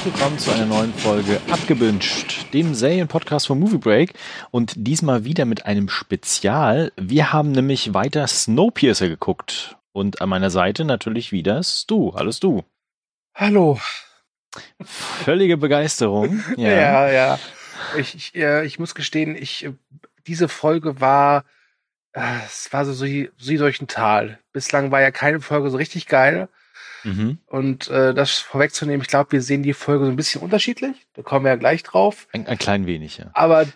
herzlich willkommen zu einer neuen Folge Abgebünscht, dem Serienpodcast von Movie Break und diesmal wieder mit einem Spezial. Wir haben nämlich weiter Snowpiercer geguckt und an meiner Seite natürlich wieder Stu. Hallo Stu. Hallo. Völlige Begeisterung. Ja, ja. ja. Ich, ich, ich muss gestehen, ich, äh, diese Folge war, äh, es war so, so, so durch ein Tal. Bislang war ja keine Folge so richtig geil. Mhm. Und äh, das vorwegzunehmen, ich glaube, wir sehen die Folge so ein bisschen unterschiedlich. Da kommen wir ja gleich drauf. Ein, ein klein wenig, ja. Aber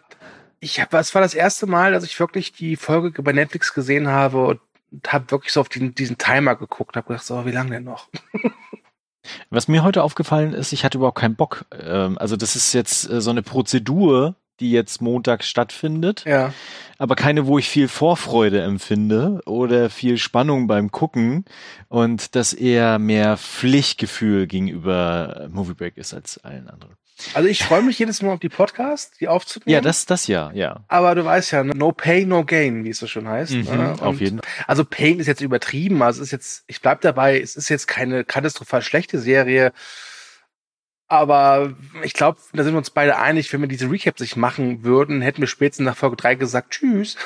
ich hab, es war das erste Mal, dass ich wirklich die Folge bei Netflix gesehen habe und habe wirklich so auf den, diesen Timer geguckt, habe gedacht, so, wie lange denn noch? Was mir heute aufgefallen ist, ich hatte überhaupt keinen Bock. Ähm, also das ist jetzt äh, so eine Prozedur, die jetzt montags stattfindet. Ja. Aber keine, wo ich viel Vorfreude empfinde oder viel Spannung beim Gucken und das eher mehr Pflichtgefühl gegenüber Movie Break ist als allen anderen. Also ich freue mich jedes Mal auf die Podcasts, die aufzunehmen. Ja, das, das ja, ja. Aber du weißt ja, no pay, no gain, wie es so schon heißt. Mhm, ne? auf jeden Fall. Also Pain ist jetzt übertrieben. Also es ist jetzt, ich bleib dabei, es ist jetzt keine katastrophal schlechte Serie. Aber ich glaube, da sind wir uns beide einig, wenn wir diese Recap sich machen würden, hätten wir spätestens nach Folge 3 gesagt, tschüss.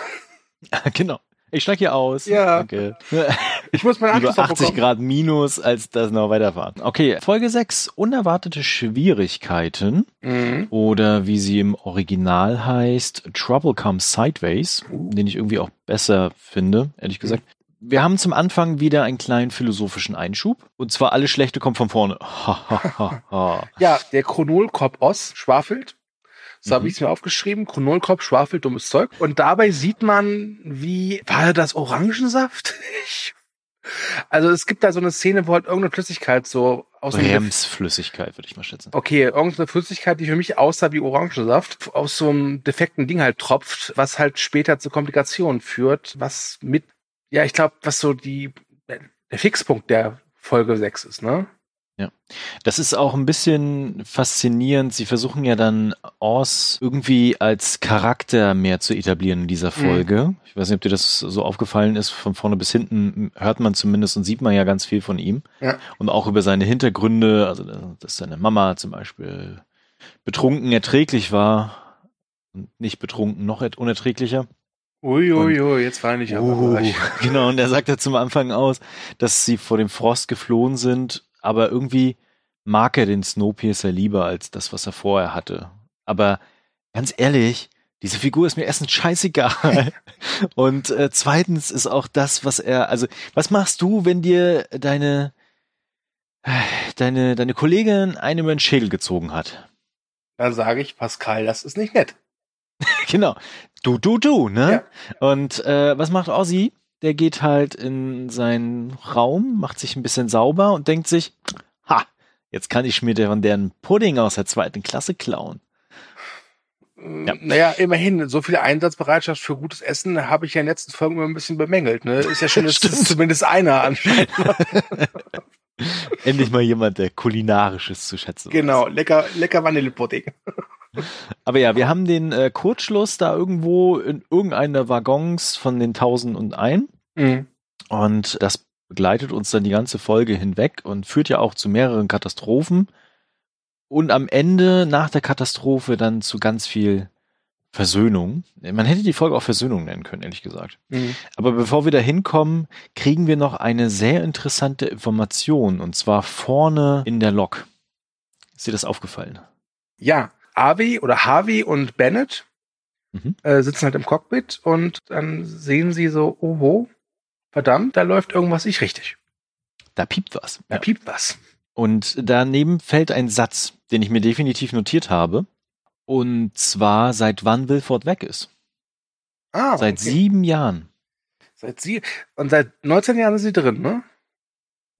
genau. Ich steige hier aus. Ja. Okay. Ich muss mein Anschluss Lieber 80 Grad minus, als das noch weiterfahren. Okay, Folge 6. Unerwartete Schwierigkeiten. Mhm. Oder wie sie im Original heißt, Trouble Comes Sideways. Uh. Den ich irgendwie auch besser finde, ehrlich gesagt. Mhm. Wir haben zum Anfang wieder einen kleinen philosophischen Einschub. Und zwar alles Schlechte kommt von vorne. ja, der Chronolkop Oss schwafelt so mhm. habe ich es mir aufgeschrieben. Chronolkopf, Schwafel, dummes Zeug. Und dabei sieht man, wie, war das Orangensaft? also es gibt da so eine Szene, wo halt irgendeine Flüssigkeit so aus Bremsflüssigkeit, würde ich mal schätzen. Okay, irgendeine Flüssigkeit, die für mich aussah wie Orangensaft, aus so einem defekten Ding halt tropft, was halt später zu Komplikationen führt, was mit, ja, ich glaube, was so die, der Fixpunkt der Folge 6 ist, ne? Ja, das ist auch ein bisschen faszinierend. Sie versuchen ja dann Oz irgendwie als Charakter mehr zu etablieren in dieser mhm. Folge. Mhm. Ich weiß nicht, ob dir das so aufgefallen ist. Von vorne bis hinten hört man zumindest und sieht man ja ganz viel von ihm. Ja. Und auch über seine Hintergründe, also dass seine Mama zum Beispiel betrunken erträglich war und nicht betrunken noch unerträglicher. Uiuiui, ui, ui, jetzt war ich aber. Uh, genau, und er sagt ja zum Anfang aus, dass sie vor dem Frost geflohen sind aber irgendwie mag er den Snowpiercer lieber als das, was er vorher hatte. Aber ganz ehrlich, diese Figur ist mir erstens scheißegal. Und äh, zweitens ist auch das, was er, also, was machst du, wenn dir deine, deine, deine Kollegin eine über den Schädel gezogen hat? Dann sage ich, Pascal, das ist nicht nett. genau. Du, du, du, ne? Ja. Und äh, was macht Ozzy? der geht halt in seinen Raum, macht sich ein bisschen sauber und denkt sich, ha, jetzt kann ich mir von deren Pudding aus der zweiten Klasse klauen. Ja. Naja, immerhin, so viel Einsatzbereitschaft für gutes Essen habe ich ja in den letzten Folgen immer ein bisschen bemängelt. Ne? Ist ja schön, dass zumindest einer anscheinend. Endlich mal jemand, der kulinarisches zu schätzen Genau, weiß. lecker, lecker Vanillepudding. Aber ja, wir haben den äh, Kurzschluss da irgendwo in irgendeiner Waggons von den 1001. Mhm. Und das begleitet uns dann die ganze Folge hinweg und führt ja auch zu mehreren Katastrophen. Und am Ende, nach der Katastrophe, dann zu ganz viel Versöhnung. Man hätte die Folge auch Versöhnung nennen können, ehrlich gesagt. Mhm. Aber bevor wir da hinkommen, kriegen wir noch eine sehr interessante Information. Und zwar vorne in der Lok. Ist dir das aufgefallen? Ja, Avi oder Harvey und Bennett mhm. äh, sitzen halt im Cockpit und dann sehen sie so, oh, wo? verdammt, da läuft irgendwas nicht richtig. Da piept was. Da ja. piept was. Und daneben fällt ein Satz, den ich mir definitiv notiert habe. Und zwar, seit wann Wilford weg ist. Ah, seit okay. sieben Jahren. Seit sie und seit 19 Jahren sind sie drin, ne?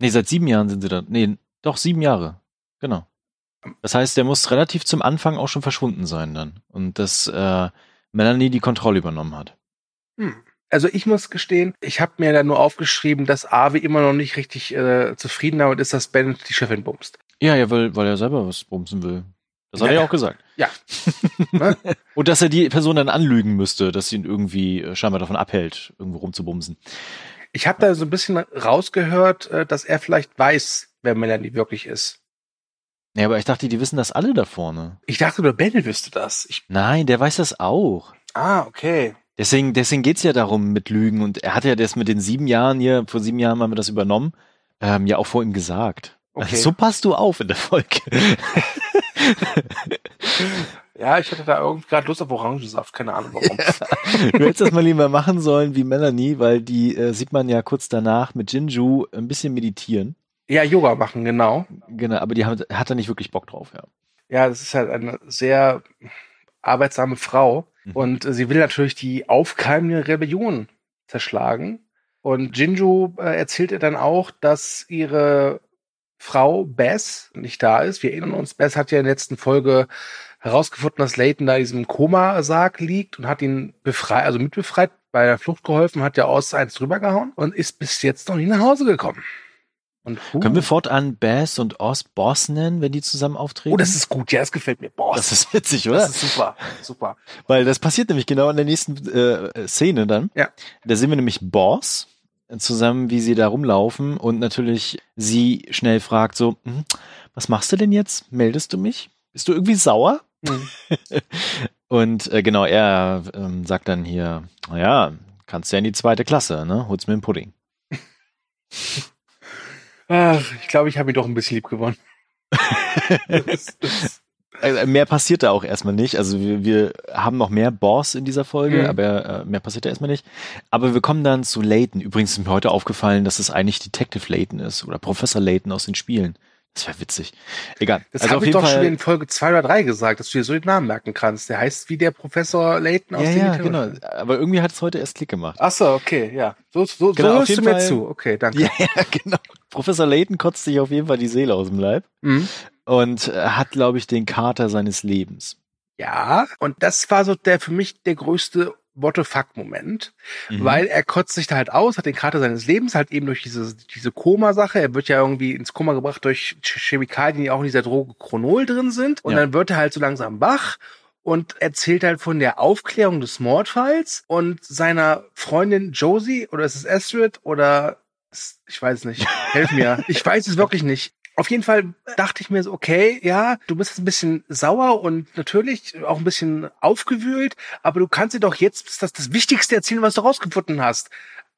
Nee, seit sieben Jahren sind sie da. Nee, doch sieben Jahre. Genau. Das heißt, der muss relativ zum Anfang auch schon verschwunden sein dann. Und dass äh, Melanie die Kontrolle übernommen hat. Hm. Also ich muss gestehen, ich habe mir da nur aufgeschrieben, dass Avi immer noch nicht richtig äh, zufrieden damit ist, dass Ben die Chefin bumst. Ja, ja, weil, weil er selber was bumsen will. Das hat ja, er ja auch gesagt. Ja. Und dass er die Person dann anlügen müsste, dass sie ihn irgendwie äh, scheinbar davon abhält, irgendwo rumzubumsen. Ich habe da so ein bisschen rausgehört, äh, dass er vielleicht weiß, wer Melanie wirklich ist. Ja, aber ich dachte, die wissen das alle da vorne. Ich dachte, nur Ben wüsste das. Ich Nein, der weiß das auch. ah, okay. Deswegen, deswegen geht's ja darum mit Lügen. Und er hat ja das mit den sieben Jahren hier, vor sieben Jahren haben wir das übernommen, ähm, ja auch vor ihm gesagt. Okay. So passt du auf in der Folge. Ja, ich hatte da irgendwie gerade Lust auf Orangensaft, keine Ahnung warum. Du hättest das mal lieber machen sollen wie Melanie, weil die äh, sieht man ja kurz danach mit Jinju ein bisschen meditieren. Ja, Yoga machen, genau. Genau, aber die hat, hat da nicht wirklich Bock drauf, ja. Ja, das ist halt eine sehr arbeitsame Frau Mhm. und äh, sie will natürlich die aufkeimende Rebellion zerschlagen. Und Jinju äh, erzählt ihr dann auch, dass ihre Frau Bess nicht da ist. Wir erinnern uns, Bess hat ja in der letzten Folge herausgefunden, dass Layton da in diesem Komasarg liegt und hat ihn befreit, also mitbefreit, bei der Flucht geholfen, hat ja aus eins drüber gehauen und ist bis jetzt noch nie nach Hause gekommen. Und Können wir fortan Bass und Oz Boss nennen, wenn die zusammen auftreten? oh, das ist gut, ja, das gefällt mir. Boah, das ist witzig, oder? das ist super, super. Weil das passiert nämlich genau in der nächsten äh, Szene dann. Ja. Da sehen wir nämlich Boss zusammen, wie sie da rumlaufen und natürlich sie schnell fragt so, "Hm, was machst du denn jetzt? Meldest du mich? Bist du irgendwie sauer? Hm. Und äh, genau, er ähm, sagt dann hier, naja, kannst ja in die zweite Klasse, ne? Holst mir einen Pudding. Ach, ich glaube, ich habe ihn doch ein bisschen lieb gewonnen. Das- das- mehr passiert da auch erstmal nicht. Also wir, wir haben noch mehr Boss in dieser Folge, Mhm. aber äh, mehr passiert da erstmal nicht. Aber wir kommen dann zu Layton. Übrigens ist mir heute aufgefallen, dass es eigentlich Detective Layton ist oder Professor Layton aus den Spielen. Das wäre witzig. Egal. Das also habe ich doch schon in Folge zwei oder drei gesagt, dass du dir so den Namen merken kannst. Der heißt wie der Professor Layton aus ja, den ja, genau. Aber irgendwie hat es heute erst Klick gemacht. Ach so, okay, ja. So, so, Genau, so hörst du mir Fall- zu. Okay, danke. Ja, ja, genau. Professor Layton kotzt sich auf jeden Fall die Seele aus dem Leib Mhm. Und äh, hat, glaube ich, den Kater seines Lebens. Ja, und das war so der für mich der größte What the fuck-Moment, Mhm. weil er kotzt sich da halt aus, hat den Kater seines Lebens, halt eben durch diese, diese Koma-Sache. Er wird ja irgendwie ins Koma gebracht durch Ch- Chemikalien, die auch in dieser Droge Chronol drin sind. Und Ja. dann wird er halt so langsam wach und erzählt halt von der Aufklärung des Mordfalls und seiner Freundin Josie, oder ist es Astrid, oder ich weiß es nicht. Helf mir. Ich weiß es wirklich nicht. Auf jeden Fall dachte ich mir so, okay, ja, du bist jetzt ein bisschen sauer und natürlich auch ein bisschen aufgewühlt, aber du kannst dir doch jetzt das, das Wichtigste erzählen, was du rausgefunden hast.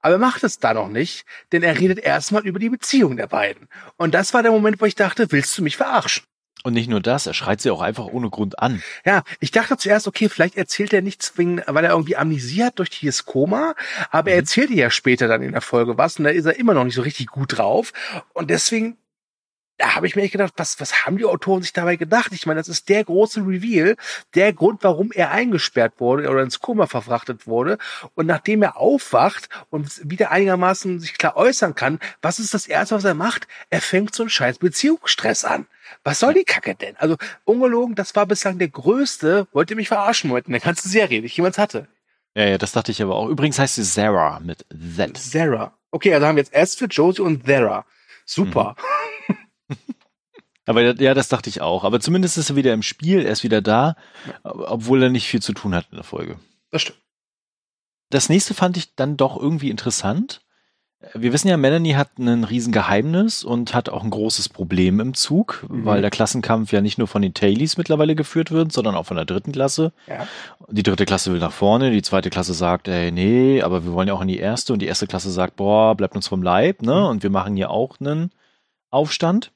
Aber er macht es da noch nicht, denn er redet erstmal über die Beziehung der beiden. Und das war der Moment, wo ich dachte, willst du mich verarschen? Und nicht nur das, er schreit sie auch einfach ohne Grund an. Ja, ich dachte zuerst, okay, vielleicht erzählt er nichts wegen, weil er irgendwie Amnesie hat durch dieses Koma, aber er Mhm. erzählt ihr ja später dann in der Folge was und da ist er immer noch nicht so richtig gut drauf. Und deswegen, da habe ich mir echt gedacht, was, was haben die Autoren sich dabei gedacht? Ich meine, das ist der große Reveal, der Grund, warum er eingesperrt wurde oder ins Koma verfrachtet wurde. Und nachdem er aufwacht und wieder einigermaßen sich klar äußern kann, was ist das Erste, was er macht? Er fängt so einen scheiß Beziehungsstress an. Was soll die Kacke denn? Also, ungelogen, das war bislang der größte, wollt ihr mich verarschen, Moment, in der ganzen Serie, die ich jemals hatte. Ja, ja, das dachte ich aber auch. Übrigens heißt sie Sarah mit Z. Sarah. Okay, also haben wir jetzt Astrid, Josie und Sarah. Super. Aber ja, das dachte ich auch. Aber zumindest ist er wieder im Spiel, er ist wieder da, obwohl er nicht viel zu tun hat in der Folge. Das stimmt. Das nächste fand ich dann doch irgendwie interessant. Wir wissen ja, Melanie hat ein riesen Geheimnis und hat auch ein großes Problem im Zug, Mhm. weil der Klassenkampf ja nicht nur von den Tailies mittlerweile geführt wird, sondern auch von der dritten Klasse. Ja. Die dritte Klasse will nach vorne, die zweite Klasse sagt, ey, nee, aber wir wollen ja auch in die erste und die erste Klasse sagt, boah, bleibt uns vom Leib, ne? Mhm. Und wir machen hier auch einen Aufstand.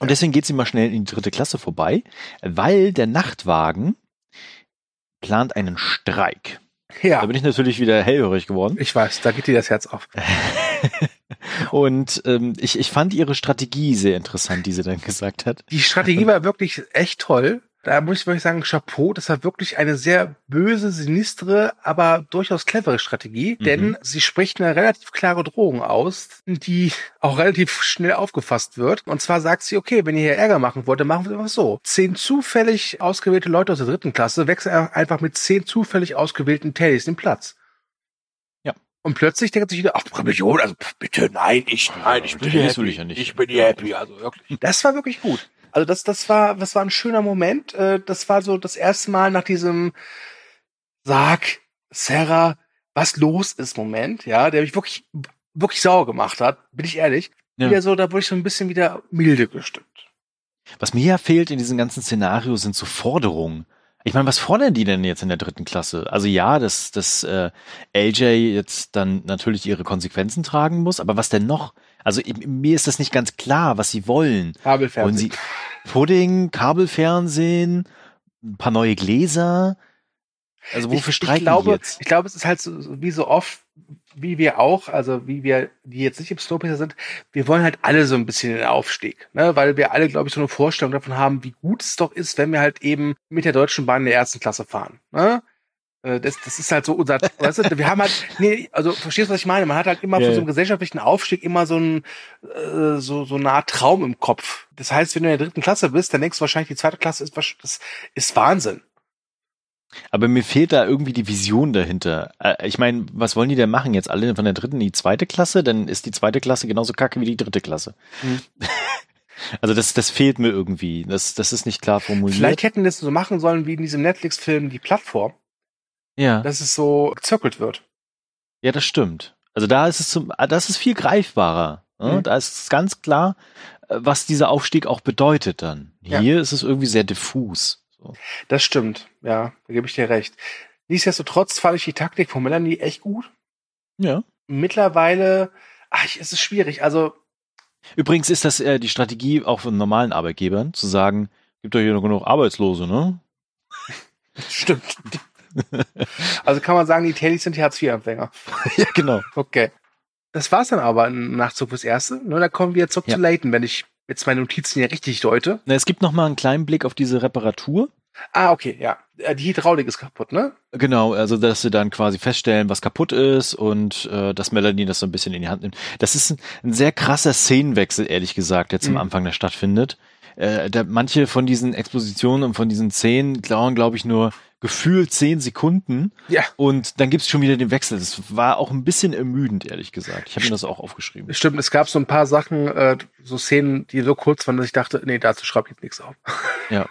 Und deswegen geht sie mal schnell in die dritte Klasse vorbei, weil der Nachtwagen plant einen Streik. Da Ja. bin ich natürlich wieder hellhörig geworden. Ich weiß, da geht dir das Herz auf. Und ähm, ich, ich fand ihre Strategie sehr interessant, die sie dann gesagt hat. Die Strategie war wirklich echt toll. Da muss ich wirklich sagen, Chapeau, das war wirklich eine sehr böse, sinistre, aber durchaus clevere Strategie, Mhm. denn sie spricht eine relativ klare Drohung aus, die auch relativ schnell aufgefasst wird. Und zwar sagt sie, okay, wenn ihr hier Ärger machen wollt, dann machen wir es so. Zehn zufällig ausgewählte Leute aus der dritten Klasse wechseln einfach mit zehn zufällig ausgewählten Teddys den Platz. Ja. Und plötzlich denkt sich wieder, ach, Rebellion, also bitte, nein, ich, nein, ich bin hier Teddys will happy. ich ja nicht. Ich bin hier happy, also wirklich. Das war wirklich gut. Also das, das war, das war ein schöner Moment. Äh, Das war so das erste Mal nach diesem Sag, Sarah, was los ist Moment, ja, der mich wirklich, wirklich sauer gemacht hat, bin ich ehrlich. Ja. Wieder so, da wurde ich so ein bisschen wieder milde gestimmt. Was mir ja fehlt in diesem ganzen Szenario sind so Forderungen. Ich meine, was fordern die denn jetzt in der dritten Klasse? Also ja, dass, dass äh, LJ jetzt dann natürlich ihre Konsequenzen tragen muss, aber was denn noch? Also mir ist das nicht ganz klar, was sie wollen. Kabelfernsehen. Wollen sie Pudding, Kabelfernsehen, ein paar neue Gläser? Also wofür ich, streiken ich glaube, jetzt? Ich glaube, es ist halt so, wie so oft, wie wir auch, also wie wir, die jetzt nicht im Snowpiercer sind, wir wollen halt alle so ein bisschen den Aufstieg, ne? weil wir alle, glaube ich, so eine Vorstellung davon haben, wie gut es doch ist, wenn wir halt eben mit der Deutschen Bahn in der ersten Klasse fahren. Ne? Äh, das, das ist halt so unser, weißt du, wir haben halt, nee, also verstehst du, was ich meine? Man hat halt immer yeah. von so einem gesellschaftlichen Aufstieg immer so ein, äh, so, so eine Art Traum im Kopf. Das heißt, wenn du in der dritten Klasse bist, dann denkst du wahrscheinlich, die zweite Klasse ist, das ist Wahnsinn. Aber mir fehlt da irgendwie die Vision dahinter. Äh, ich meine, was wollen die denn machen jetzt? Alle von der dritten in die zweite Klasse? Dann ist die zweite Klasse genauso kacke wie die dritte Klasse. Mhm. Also das, das fehlt mir irgendwie. Das, das ist nicht klar formuliert. Vielleicht hätten das so machen sollen wie in diesem Netflix-Film Die Plattform. Ja. Dass es so gezirkelt wird. Ja, das stimmt. Also da ist es zum, ah, das ist viel greifbarer. Ne? Mhm. Da ist es ganz klar, äh, was dieser Aufstieg auch bedeutet dann. Hier ja. ist es irgendwie sehr diffus. Das stimmt, ja, da gebe ich dir recht. Nichtsdestotrotz fand ich die Taktik von Melanie echt gut. Ja. Mittlerweile, ach, es ist schwierig. Also übrigens ist das äh, die Strategie auch von normalen Arbeitgebern zu sagen, gibt doch hier noch genug Arbeitslose, ne? Stimmt. also kann man sagen, die Tailies sind die Hartz-IV-Empfänger. ja, genau. Okay. Das war's dann aber im Nachzug fürs Erste. Nur da kommen wir zurück ja. zu Leighton, wenn ich jetzt meine Notizen hier richtig deute. Na, es gibt noch mal einen kleinen Blick auf diese Reparatur. Ah, okay, ja. Äh, die Hydraulik ist kaputt, ne? Genau, also dass sie dann quasi feststellen, was kaputt ist und äh, dass Melanie das so ein bisschen in die Hand nimmt. Das ist ein, ein sehr krasser Szenenwechsel, ehrlich gesagt, jetzt mhm. am Anfang der stattfindet. Äh, da, manche von diesen Expositionen und von diesen Szenen dauern, glaube ich, nur gefühlt zehn Sekunden. Ja. Und dann gibt's schon wieder den Wechsel. Das war auch ein bisschen ermüdend, ehrlich gesagt. Ich habe mir das auch aufgeschrieben. Stimmt, es gab so ein paar Sachen, äh, so Szenen, die so kurz waren, dass ich dachte, nee, dazu schreibe ich jetzt nichts auf. Ja.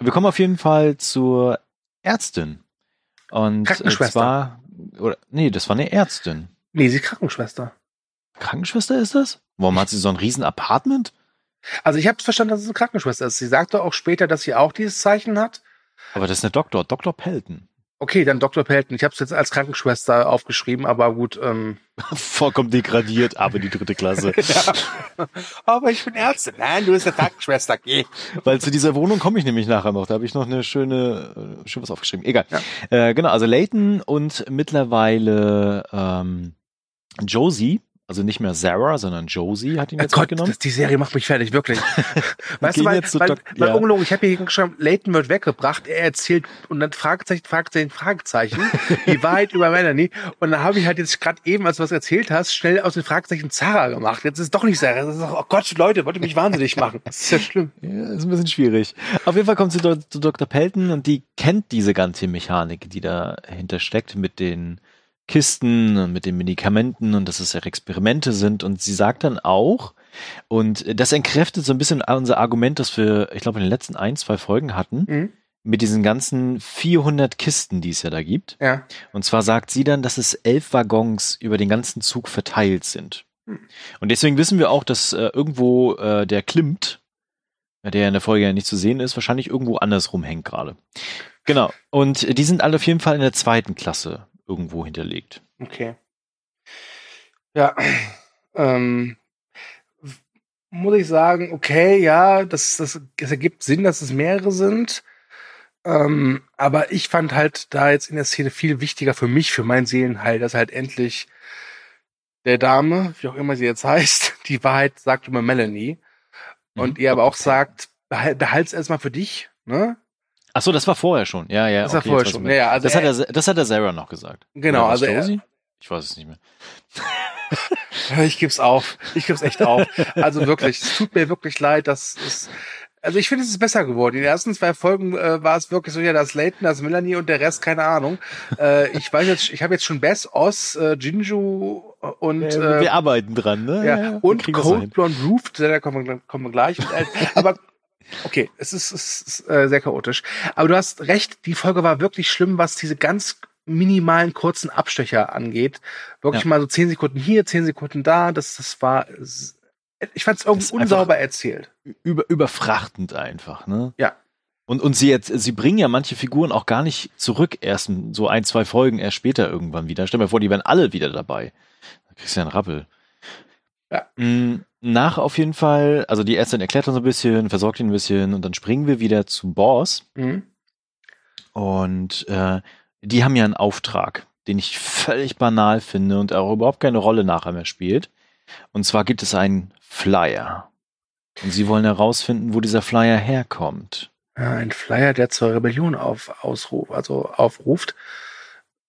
Wir kommen auf jeden Fall zur Ärztin. Und Krankenschwester. Zwar, oder, nee, das war eine Ärztin. Nee, sie ist Krankenschwester. Krankenschwester ist das? Warum hat sie so ein riesen Apartment? Also ich habe verstanden, dass es eine Krankenschwester ist. Sie sagte auch später, dass sie auch dieses Zeichen hat. Aber das ist eine Doktor, Dr. Pelton. Okay, dann Dr. Pelton. Ich habe es jetzt als Krankenschwester aufgeschrieben, aber gut. Ähm. Vollkommen degradiert, aber die dritte Klasse. ja. Aber ich bin Ärztin. Nein, du bist eine Krankenschwester. Geh. Weil zu dieser Wohnung komme ich nämlich nachher noch. Da habe ich noch eine schöne, äh, schön was aufgeschrieben. Egal. Ja. Äh, genau, also Leighton und mittlerweile ähm, Josie also nicht mehr Sarah, sondern Josie hat ihn jetzt Gott, mitgenommen. Das, die Serie macht mich fertig, wirklich. weißt du, weil, weil, weil ja. ungelogen, ich habe hier geschrieben, Leighton wird weggebracht, er erzählt und dann Fragezeichen, Fragezeichen, Fragezeichen, die Wahrheit über Melanie. Und dann habe ich halt jetzt gerade eben, als du was erzählt hast, schnell aus den Fragezeichen Zara gemacht. Jetzt ist es doch nicht Sarah. Das ist doch, oh Gott, Leute, wollte mich wahnsinnig machen. Das ist ja schlimm. Ja, ist ein bisschen schwierig. Auf jeden Fall kommt sie zu Dr. Pelton und die kennt diese ganze Mechanik, die dahinter steckt mit den Kisten mit den Medikamenten und dass es ja Experimente sind. Und sie sagt dann auch, und das entkräftet so ein bisschen unser Argument, das wir, ich glaube, in den letzten ein, zwei Folgen hatten, mhm. mit diesen ganzen 400 Kisten, die es ja da gibt. Ja. Und zwar sagt sie dann, dass es elf Waggons über den ganzen Zug verteilt sind. Mhm. Und deswegen wissen wir auch, dass äh, irgendwo äh, der Klimt, der in der Folge ja nicht zu sehen ist, wahrscheinlich irgendwo andersrum hängt gerade. Genau. Und die sind alle auf jeden Fall in der zweiten Klasse irgendwo hinterlegt. Okay. Ja, ähm, muss ich sagen, okay, ja, das, das, das ergibt Sinn, dass es mehrere sind. Ähm, aber ich fand halt da jetzt in der Szene viel wichtiger für mich, für mein Seelenheil, dass halt endlich der Dame, wie auch immer sie jetzt heißt, die Wahrheit sagt über Melanie. Und mhm. ihr aber auch sagt, behalt's erstmal für dich, ne? Ach so, das war vorher schon. Ja, ja. Das okay, war vorher schon. Ja, ja, also das, hat er, das hat der Sarah noch gesagt. Genau, also er, ich weiß es nicht mehr. ich geb's auf. Ich geb's echt auf. Also wirklich, es tut mir wirklich leid, dass es also ich finde, es ist besser geworden. In den ersten zwei Folgen äh, war es wirklich so, ja, das Leighton, das Melanie und der Rest, keine Ahnung. Äh, ich weiß jetzt, ich habe jetzt schon Bess, Oz, äh, Jinju und äh, wir arbeiten dran, ne? Ja, und Cold Blonde Roof, da kommen wir, kommen wir gleich. Und, äh, aber Okay, es ist, es ist äh, sehr chaotisch. Aber du hast recht, die Folge war wirklich schlimm, was diese ganz minimalen kurzen Abstecher angeht. Wirklich ja. mal so zehn Sekunden hier, zehn Sekunden da. Das, das war ich fand es irgendwie unsauber erzählt. Über, überfrachtend einfach, ne? Ja. Und, und sie jetzt, sie bringen ja manche Figuren auch gar nicht zurück, erst so ein, zwei Folgen erst später irgendwann wieder. Stell dir vor, die wären alle wieder dabei. Da kriegst du ja einen Rappel. Ja. Mm, nach auf jeden Fall, also die Ärztin erklärt so ein bisschen, versorgt ihn ein bisschen und dann springen wir wieder zum Boss. Mhm. Und äh, die haben ja einen Auftrag, den ich völlig banal finde und auch überhaupt keine Rolle nachher mehr spielt. Und zwar gibt es einen Flyer. Und sie wollen herausfinden, wo dieser Flyer herkommt. Ein Flyer, der zur Rebellion auf, ausruft, also aufruft.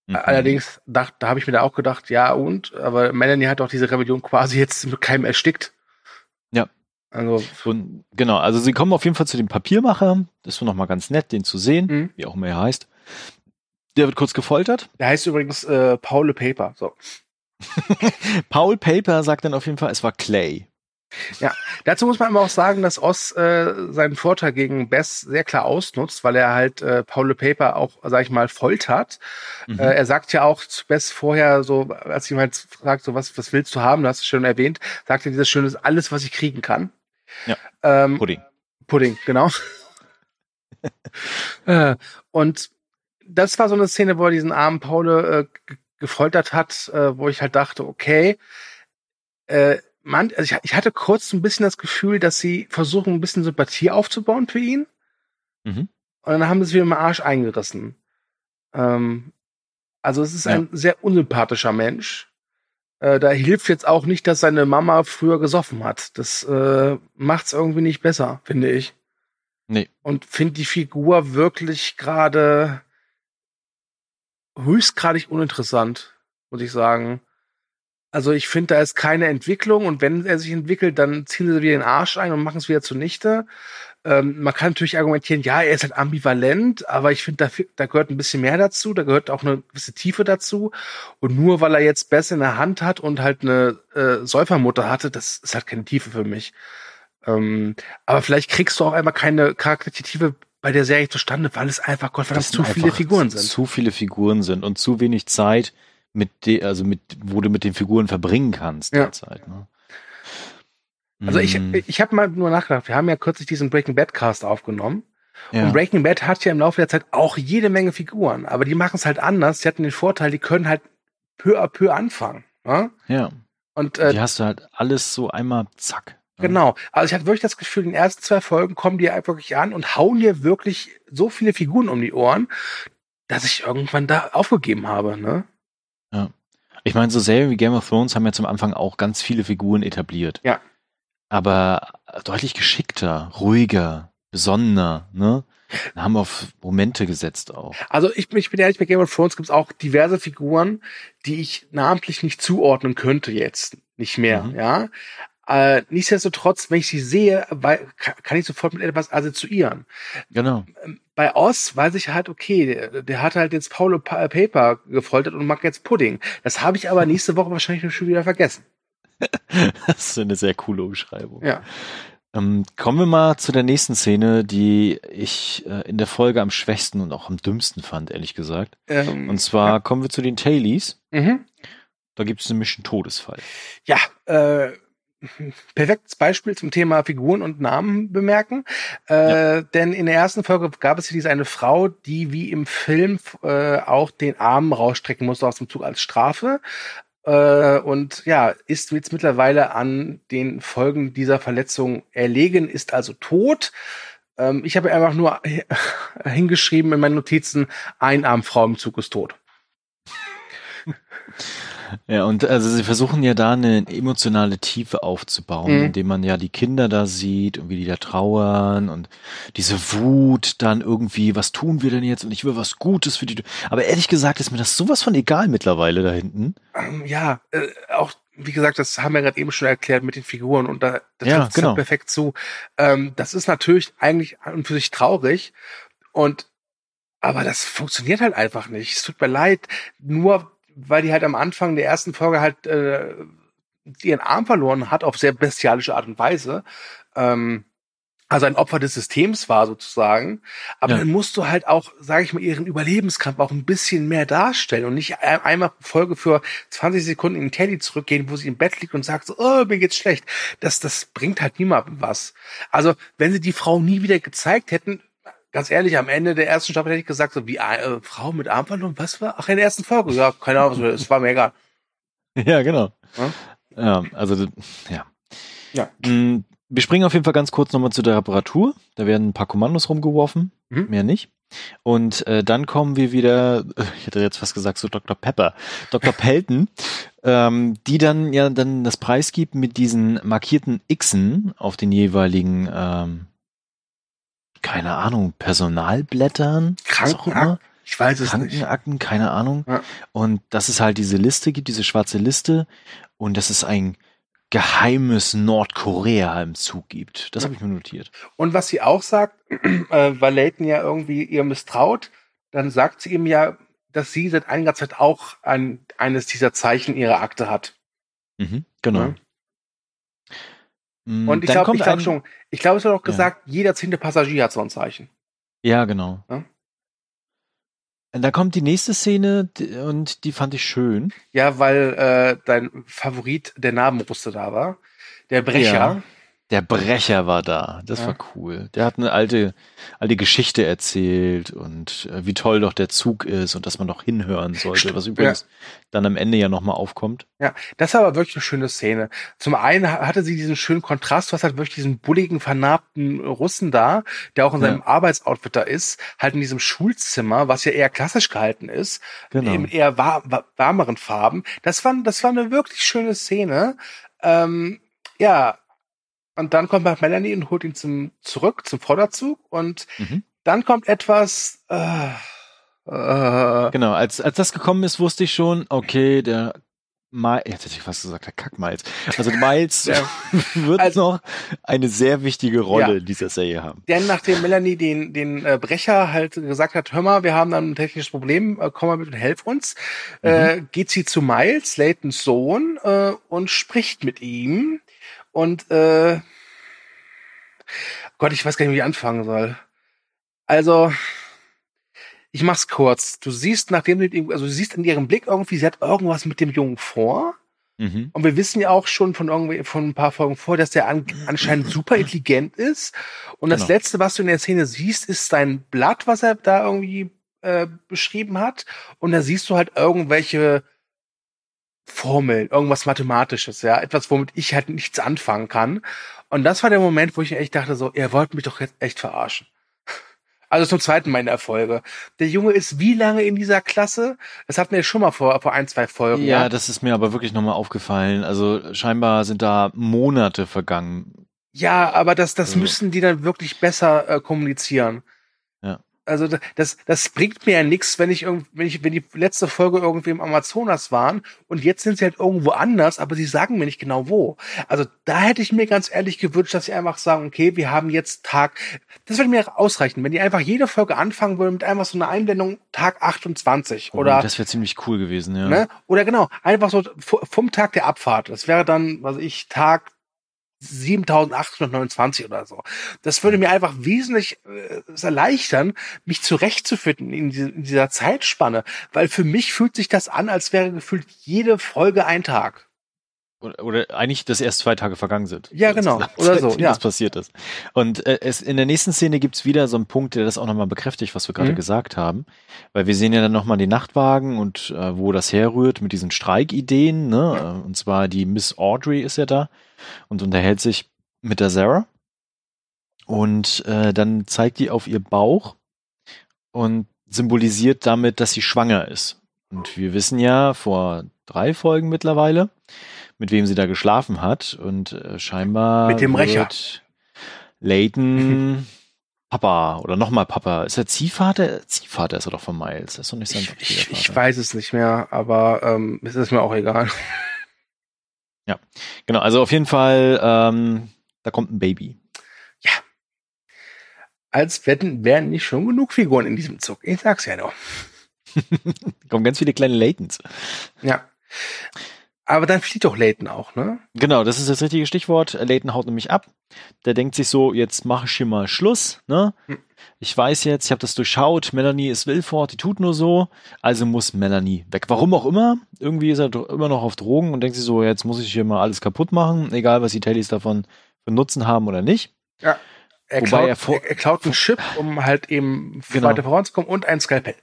Mhm. Allerdings, da, da habe ich mir da auch gedacht, ja und, aber Melanie hat doch diese Rebellion quasi jetzt mit keinem erstickt. Ja. Also und, genau, also sie kommen auf jeden Fall zu dem Papiermacher. Das war nochmal ganz nett, den zu sehen, mhm. wie auch immer er heißt. Der wird kurz gefoltert. Der heißt übrigens äh, Paul Paper. So. Paul Paper sagt dann auf jeden Fall, es war Clay. Ja, dazu muss man aber auch sagen, dass Oz äh, seinen Vorteil gegen Bess sehr klar ausnutzt, weil er halt äh, Paul Paper auch, sag ich mal, foltert. Mhm. Äh, er sagt ja auch zu Bess vorher so, als ihm halt fragt, so was, was willst du haben, du hast es schon erwähnt, sagt er dieses Schöne, alles, was ich kriegen kann. Ja. Ähm, Pudding. Pudding, genau. äh, und das war so eine Szene, wo er diesen armen Paul äh, gefoltert hat, äh, wo ich halt dachte, okay, äh, man, also ich, ich, hatte kurz ein bisschen das Gefühl, dass sie versuchen, ein bisschen Sympathie aufzubauen für ihn. Mhm. Und dann haben sie es wieder im Arsch eingerissen. Ähm, also es ist ja. ein sehr unsympathischer Mensch. Äh, da hilft jetzt auch nicht, dass seine Mama früher gesoffen hat. Das äh, macht's irgendwie nicht besser, finde ich. Nee. Und finde die Figur wirklich gerade höchstgradig uninteressant, muss ich sagen. Also ich finde, da ist keine Entwicklung und wenn er sich entwickelt, dann ziehen sie wieder den Arsch ein und machen es wieder zunichte. Ähm, man kann natürlich argumentieren, ja, er ist halt ambivalent, aber ich finde, da, da gehört ein bisschen mehr dazu, da gehört auch eine gewisse Tiefe dazu. Und nur weil er jetzt besser in der Hand hat und halt eine äh, Säufermutter hatte, das ist halt keine Tiefe für mich. Ähm, aber vielleicht kriegst du auch einmal keine Charaktertiefe bei der Serie zustande, weil es einfach Gottverdammt zu viele Figuren sind. Zu viele Figuren sind und zu wenig Zeit mit de, also mit, wo du mit den Figuren verbringen kannst ja. derzeit. Ne? Also ich, mm. ich habe mal nur nachgedacht, wir haben ja kürzlich diesen Breaking Bad Cast aufgenommen. Ja. Und Breaking Bad hat ja im Laufe der Zeit auch jede Menge Figuren, aber die machen es halt anders. Die hatten den Vorteil, die können halt peu à peu anfangen. Ne? Ja. Und äh, die hast du halt alles so einmal zack. Ne? Genau. Also ich hatte wirklich das Gefühl, in den ersten zwei Folgen kommen die wirklich an und hauen dir wirklich so viele Figuren um die Ohren, dass ich irgendwann da aufgegeben habe. Ne? Ja. Ich meine, so Serien wie Game of Thrones haben ja zum Anfang auch ganz viele Figuren etabliert. Ja. Aber deutlich geschickter, ruhiger, besonnener, ne? Haben auf Momente gesetzt auch. Also ich, ich bin ehrlich, bei Game of Thrones gibt es auch diverse Figuren, die ich namentlich nicht zuordnen könnte jetzt. Nicht mehr, mhm. ja. Äh, nichtsdestotrotz, wenn ich sie sehe, kann ich sofort mit etwas assoziieren. Genau. Ähm, bei Oz weiß ich halt, okay, der, der hat halt jetzt Paulo Paper gefoltert und mag jetzt Pudding. Das habe ich aber nächste Woche wahrscheinlich schon wieder vergessen. das ist eine sehr coole Umschreibung. Ja. Ähm, kommen wir mal zu der nächsten Szene, die ich äh, in der Folge am schwächsten und auch am dümmsten fand, ehrlich gesagt. Ähm, und zwar ja. kommen wir zu den Tailies. Mhm. Da gibt es nämlich einen Todesfall. Ja, äh, perfektes Beispiel zum Thema Figuren und Namen bemerken. Äh, ja. Denn in der ersten Folge gab es hier diese eine Frau, die wie im Film äh, auch den Arm rausstrecken musste aus dem Zug als Strafe. Äh, und ja, ist jetzt mittlerweile an den Folgen dieser Verletzung erlegen, ist also tot. Ähm, ich habe einfach nur hingeschrieben in meinen Notizen, ein Armfrau im Zug ist tot. Ja, und also sie versuchen ja da eine emotionale Tiefe aufzubauen, mhm. indem man ja die Kinder da sieht und wie die da trauern und diese Wut dann irgendwie, was tun wir denn jetzt und ich will was Gutes für die. Aber ehrlich gesagt ist mir das sowas von egal mittlerweile da hinten. Ähm, ja, äh, auch wie gesagt, das haben wir gerade eben schon erklärt mit den Figuren und da das ja, genau. perfekt zu. Ähm, das ist natürlich eigentlich an und für sich traurig und aber das funktioniert halt einfach nicht. Es tut mir leid. Nur weil die halt am Anfang der ersten Folge halt äh, ihren Arm verloren hat auf sehr bestialische Art und Weise. Ähm, also ein Opfer des Systems war sozusagen. Aber ja. dann musst du halt auch, sage ich mal, ihren Überlebenskampf auch ein bisschen mehr darstellen und nicht einmal Folge für 20 Sekunden in Teddy zurückgehen, wo sie im Bett liegt und sagt so, oh, mir geht's schlecht. Das, das bringt halt niemandem was. Also wenn sie die Frau nie wieder gezeigt hätten, ganz ehrlich, am Ende der ersten Staffel hätte ich gesagt, so wie äh, Frau mit Armband was war? Ach, in der ersten Folge. Ja, keine Ahnung, es war mir egal. Ja, genau. Ja, ja also, ja. Ja. Mm, wir springen auf jeden Fall ganz kurz nochmal zu der Reparatur. Da werden ein paar Kommandos rumgeworfen, mhm. mehr nicht. Und äh, dann kommen wir wieder, ich hätte jetzt fast gesagt, zu Dr. Pepper, Dr. Pelton, ähm, die dann ja dann das Preis gibt mit diesen markierten Xen auf den jeweiligen, ähm, keine Ahnung, Personalblättern, Krankenakten, ich weiß es Krankenakten, nicht. keine Ahnung. Ja. Und dass es halt diese Liste gibt, diese schwarze Liste. Und das ist ein geheimes Nordkorea im Zug gibt. Das habe ich mir notiert. Und was sie auch sagt, äh, weil Leighton ja irgendwie ihr misstraut, dann sagt sie ihm ja, dass sie seit einiger Zeit auch ein, eines dieser Zeichen ihrer Akte hat. Mhm, genau. Ja. Mm, Und ich glaube, ich glaube schon, ich glaube, es wird auch gesagt, ja. jeder zehnte Passagier hat so ein Zeichen. Ja, genau. Ja? Da kommt die nächste Szene und die fand ich schön. Ja, weil äh, dein Favorit der Namenrusse da war. Der Brecher. Ja. Der Brecher war da. Das ja. war cool. Der hat eine alte, alte Geschichte erzählt und äh, wie toll doch der Zug ist und dass man doch hinhören sollte, was übrigens ja. dann am Ende ja nochmal aufkommt. Ja, das war aber wirklich eine schöne Szene. Zum einen hatte sie diesen schönen Kontrast, was halt wirklich diesen bulligen, vernarbten Russen da, der auch in seinem ja. Arbeitsoutfit da ist, halt in diesem Schulzimmer, was ja eher klassisch gehalten ist, genau. in eher war, warmeren Farben. Das war, das war eine wirklich schöne Szene. Ähm, ja, und dann kommt halt Melanie und holt ihn zum, zurück zum Vorderzug und mhm. dann kommt etwas, äh, äh, Genau, als, als das gekommen ist, wusste ich schon, okay, der Miles, jetzt hätte ich fast gesagt, der Kack Miles. Also Miles ja. wird also, noch eine sehr wichtige Rolle ja. in dieser Serie haben. Denn nachdem Melanie den, den äh, Brecher halt gesagt hat, hör mal, wir haben dann ein technisches Problem, äh, komm mal mit und helf uns, äh, mhm. äh, geht sie zu Miles, Laytons Sohn, äh, und spricht mit ihm. Und äh, Gott, ich weiß gar nicht, wie ich anfangen soll. Also, ich mach's kurz. Du siehst, nachdem du, also du siehst in ihrem Blick irgendwie, sie hat irgendwas mit dem Jungen vor. Mhm. Und wir wissen ja auch schon von irgendwie, von ein paar Folgen vor, dass der an, anscheinend super intelligent ist. Und genau. das letzte, was du in der Szene siehst, ist sein Blatt, was er da irgendwie äh, beschrieben hat. Und da siehst du halt irgendwelche Formeln, irgendwas Mathematisches, ja, etwas, womit ich halt nichts anfangen kann. Und das war der Moment, wo ich echt dachte, so, ihr wollt mich doch jetzt echt verarschen. Also zum zweiten meine Erfolge. Der Junge ist wie lange in dieser Klasse? Das hatten wir schon mal vor, vor ein, zwei Folgen. Ja, ja? das ist mir aber wirklich nochmal aufgefallen. Also scheinbar sind da Monate vergangen. Ja, aber das, das also. müssen die dann wirklich besser äh, kommunizieren also das, das bringt mir ja nichts, wenn ich wenn ich, wenn die letzte Folge irgendwie im Amazonas waren und jetzt sind sie halt irgendwo anders, aber sie sagen mir nicht genau wo. Also da hätte ich mir ganz ehrlich gewünscht, dass sie einfach sagen, okay, wir haben jetzt Tag, das würde mir ausreichen, wenn die einfach jede Folge anfangen würden mit einfach so einer Einblendung Tag 28 oh, oder. Das wäre ziemlich cool gewesen, ja. Ne? Oder genau, einfach so vom Tag der Abfahrt. Das wäre dann, was ich, Tag 7829 oder so. Das würde mir einfach wesentlich äh, erleichtern, mich zurechtzufinden in, diese, in dieser Zeitspanne, weil für mich fühlt sich das an, als wäre gefühlt jede Folge ein Tag. Oder, oder eigentlich, dass erst zwei Tage vergangen sind. Ja, genau. Oder so, ja. Was passiert ist. Und äh, es, in der nächsten Szene gibt's wieder so einen Punkt, der das auch nochmal bekräftigt, was wir gerade mhm. gesagt haben. Weil wir sehen ja dann nochmal den Nachtwagen und äh, wo das herrührt mit diesen Streikideen. Ne? Ja. Und zwar die Miss Audrey ist ja da und unterhält sich mit der Sarah. Und äh, dann zeigt die auf ihr Bauch und symbolisiert damit, dass sie schwanger ist. Und wir wissen ja vor drei Folgen mittlerweile, mit wem sie da geschlafen hat. Und äh, scheinbar mit dem Rächer. Layton Papa oder nochmal Papa. Ist er Ziehvater? Ziehvater ist er doch von Miles. Das ist doch nicht sein ich, ich, ich weiß es nicht mehr, aber ähm, es ist mir auch egal. Ja, genau. Also auf jeden Fall, ähm, da kommt ein Baby. Ja. Als wetten wären nicht schon genug Figuren in diesem Zug. Ich sag's ja noch. kommen ganz viele kleine Latents. Ja. Aber dann flieht doch Leighton auch, ne? Genau, das ist das richtige Stichwort. Leighton haut nämlich ab. Der denkt sich so, jetzt mache ich hier mal Schluss, ne? Hm. Ich weiß jetzt, ich habe das durchschaut, Melanie ist Wilford, die tut nur so, also muss Melanie weg. Warum auch immer, irgendwie ist er immer noch auf Drogen und denkt sich so, jetzt muss ich hier mal alles kaputt machen, egal was die Tailies davon für Nutzen haben oder nicht. Ja. Er, Wobei klaut, er, vor, er klaut einen Chip, um halt eben genau. weiter voranzukommen und ein Skalpell.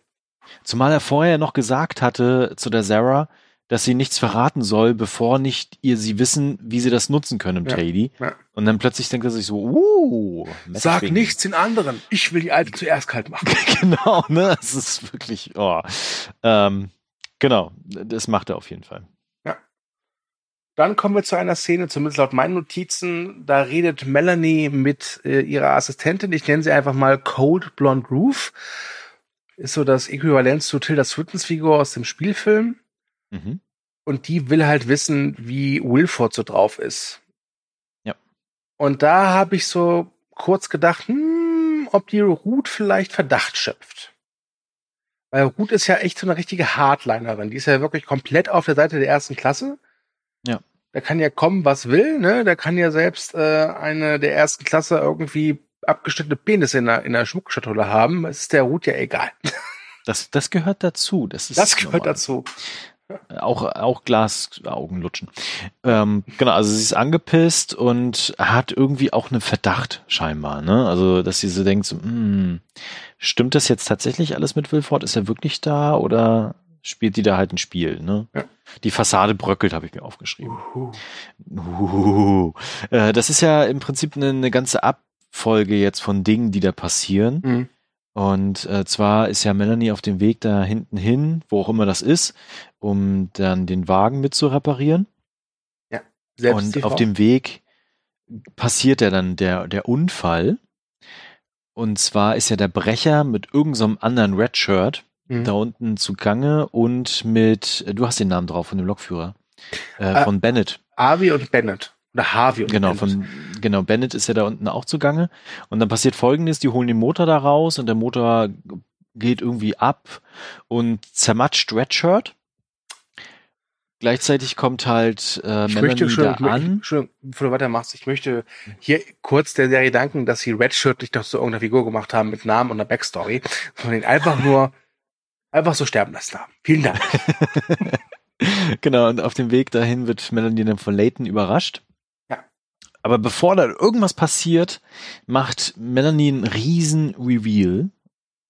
Zumal er vorher noch gesagt hatte zu der Sarah, dass sie nichts verraten soll, bevor nicht ihr sie wissen, wie sie das nutzen können im ja, Tady. Ja. Und dann plötzlich denkt er sich so, uh, sag nichts den anderen. Ich will die alte zuerst kalt machen. genau, ne? Es ist wirklich, oh. Ähm, genau, das macht er auf jeden Fall. Ja. Dann kommen wir zu einer Szene, zumindest laut meinen Notizen. Da redet Melanie mit äh, ihrer Assistentin. Ich nenne sie einfach mal Cold Blonde Roof. Ist so das Äquivalent zu Tilda Swintons Figur aus dem Spielfilm. Mhm. Und die will halt wissen, wie Wilford so drauf ist. Ja. Und da habe ich so kurz gedacht, hm, ob die Ruth vielleicht Verdacht schöpft. Weil Ruth ist ja echt so eine richtige Hardlinerin. Die ist ja wirklich komplett auf der Seite der ersten Klasse. Ja. Da kann ja kommen, was will, ne? Da kann ja selbst äh, eine der ersten Klasse irgendwie abgeschnittene Penis in der, in der Schmuckschatulle haben. Es ist der Ruth ja egal. Das, das gehört dazu. Das, ist das gehört normal. dazu. Auch, auch Glasaugen lutschen. Ähm, genau, also sie ist angepisst und hat irgendwie auch einen Verdacht scheinbar, ne? Also, dass sie so denkt, so, hm, stimmt das jetzt tatsächlich alles mit Wilford? Ist er wirklich da oder spielt die da halt ein Spiel, ne? Ja. Die Fassade bröckelt, habe ich mir aufgeschrieben. Uhu. Uhu. Äh, das ist ja im Prinzip eine, eine ganze Abfolge jetzt von Dingen, die da passieren. Mhm und äh, zwar ist ja Melanie auf dem Weg da hinten hin, wo auch immer das ist, um dann den Wagen mit zu reparieren. Ja. Selbst und auf dem Weg passiert ja dann der, der Unfall. Und zwar ist ja der Brecher mit irgendeinem so anderen Redshirt mhm. da unten zugange und mit, du hast den Namen drauf von dem Lokführer, äh, äh, von Bennett. Avi und Bennett. Oder Harvey und genau, Bennett. Von, genau, Bennett ist ja da unten auch zugange. Und dann passiert folgendes, die holen den Motor da raus und der Motor geht irgendwie ab und zermatscht Redshirt. Gleichzeitig kommt halt äh, ich Melanie möchte, da an. Entschuldigung, bevor du weitermachst, ich möchte hier kurz der Serie danken, dass sie Redshirt nicht doch zu irgendeiner Figur gemacht haben mit Namen und einer Backstory, sondern ihn einfach nur einfach so sterben lassen haben. Vielen Dank. genau, und auf dem Weg dahin wird Melanie dann von Leighton überrascht. Aber bevor da irgendwas passiert, macht Melanie einen riesen Reveal,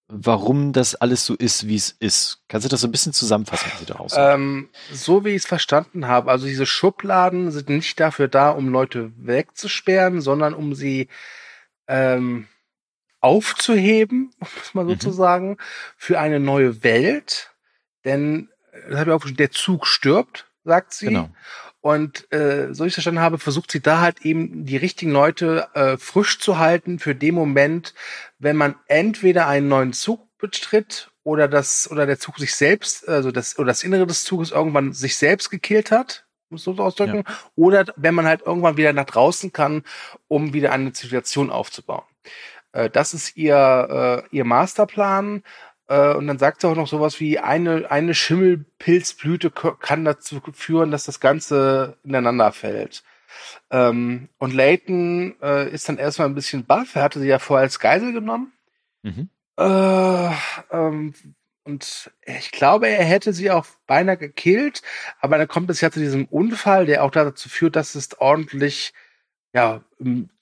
warum das alles so ist, wie es ist. Kannst du das so ein bisschen zusammenfassen, wie sie da aussieht? Ähm, so wie ich es verstanden habe, also diese Schubladen sind nicht dafür da, um Leute wegzusperren, sondern um sie ähm, aufzuheben, um es mal so mhm. zu sagen, für eine neue Welt. Denn, das habe ich auch der Zug stirbt, sagt sie. Genau. Und äh, so ich es verstanden habe, versucht sie da halt eben die richtigen Leute äh, frisch zu halten für den Moment, wenn man entweder einen neuen Zug betritt oder das oder der Zug sich selbst, also das oder das Innere des Zuges irgendwann sich selbst gekillt hat, muss so ausdrücken, ja. oder wenn man halt irgendwann wieder nach draußen kann, um wieder eine Situation aufzubauen. Äh, das ist ihr äh, ihr Masterplan äh, und dann sagt sie auch noch sowas wie, eine, eine Schimmelpilzblüte kann dazu führen, dass das Ganze ineinander fällt. Ähm, und Leighton äh, ist dann erstmal ein bisschen baff. Er hatte sie ja vorher als Geisel genommen. Mhm. Äh, ähm, und ich glaube, er hätte sie auch beinahe gekillt. Aber dann kommt es ja zu diesem Unfall, der auch dazu führt, dass es ordentlich ja,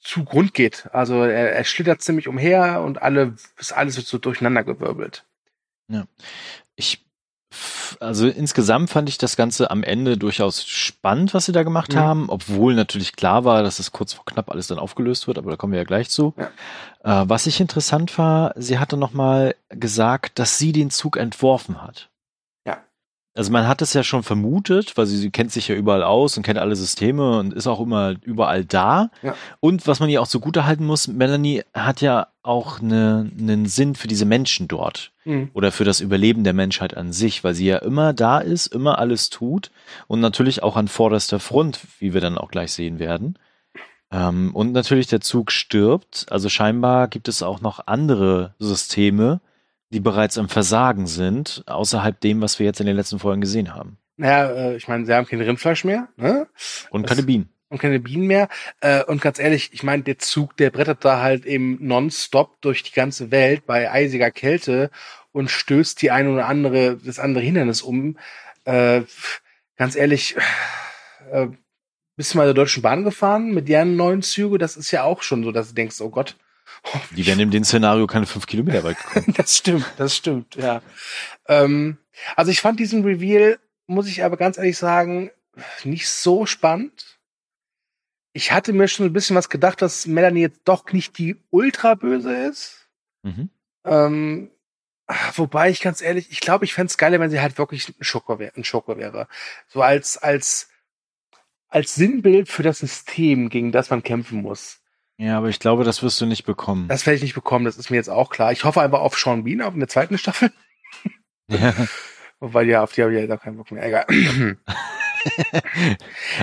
zu Grund geht. Also er, er schlittert ziemlich umher und alle, alles wird so durcheinander gewirbelt. Ja. Ich, also insgesamt fand ich das Ganze am Ende durchaus spannend, was sie da gemacht mhm. haben, obwohl natürlich klar war, dass es kurz vor knapp alles dann aufgelöst wird, aber da kommen wir ja gleich zu. Ja. Äh, was ich interessant war, sie hatte nochmal gesagt, dass sie den Zug entworfen hat. Also man hat es ja schon vermutet, weil sie, sie, kennt sich ja überall aus und kennt alle Systeme und ist auch immer überall da. Ja. Und was man ihr auch so gut erhalten muss, Melanie hat ja auch eine, einen Sinn für diese Menschen dort mhm. oder für das Überleben der Menschheit an sich, weil sie ja immer da ist, immer alles tut und natürlich auch an vorderster Front, wie wir dann auch gleich sehen werden. Ähm, und natürlich der Zug stirbt, also scheinbar gibt es auch noch andere Systeme, die bereits im Versagen sind, außerhalb dem, was wir jetzt in den letzten Folgen gesehen haben. Naja, äh, ich meine, sie haben kein Rindfleisch mehr. Ne? Und keine Bienen. Und keine Bienen mehr. Äh, und ganz ehrlich, ich meine, der Zug, der brettert da halt eben nonstop durch die ganze Welt bei eisiger Kälte und stößt die eine oder andere, das andere Hindernis um. Äh, ganz ehrlich, bist du mal der Deutschen Bahn gefahren mit deren neuen Züge? Das ist ja auch schon so, dass du denkst, oh Gott. Die wären in dem Szenario keine fünf Kilometer weit gekommen. das stimmt, das stimmt, ja. Ähm, also ich fand diesen Reveal, muss ich aber ganz ehrlich sagen, nicht so spannend. Ich hatte mir schon ein bisschen was gedacht, dass Melanie jetzt doch nicht die ultra böse ist. Mhm. Ähm, wobei ich ganz ehrlich, ich glaube, ich fände es geiler, wenn sie halt wirklich ein Schoko, wär, ein Schoko wäre. So als, als, als Sinnbild für das System, gegen das man kämpfen muss. Ja, aber ich glaube, das wirst du nicht bekommen. Das werde ich nicht bekommen, das ist mir jetzt auch klar. Ich hoffe einfach auf Sean Bean auf in der zweiten Staffel. Ja. Wobei, ja, auf die habe ich ja da keinen Bock mehr. Egal.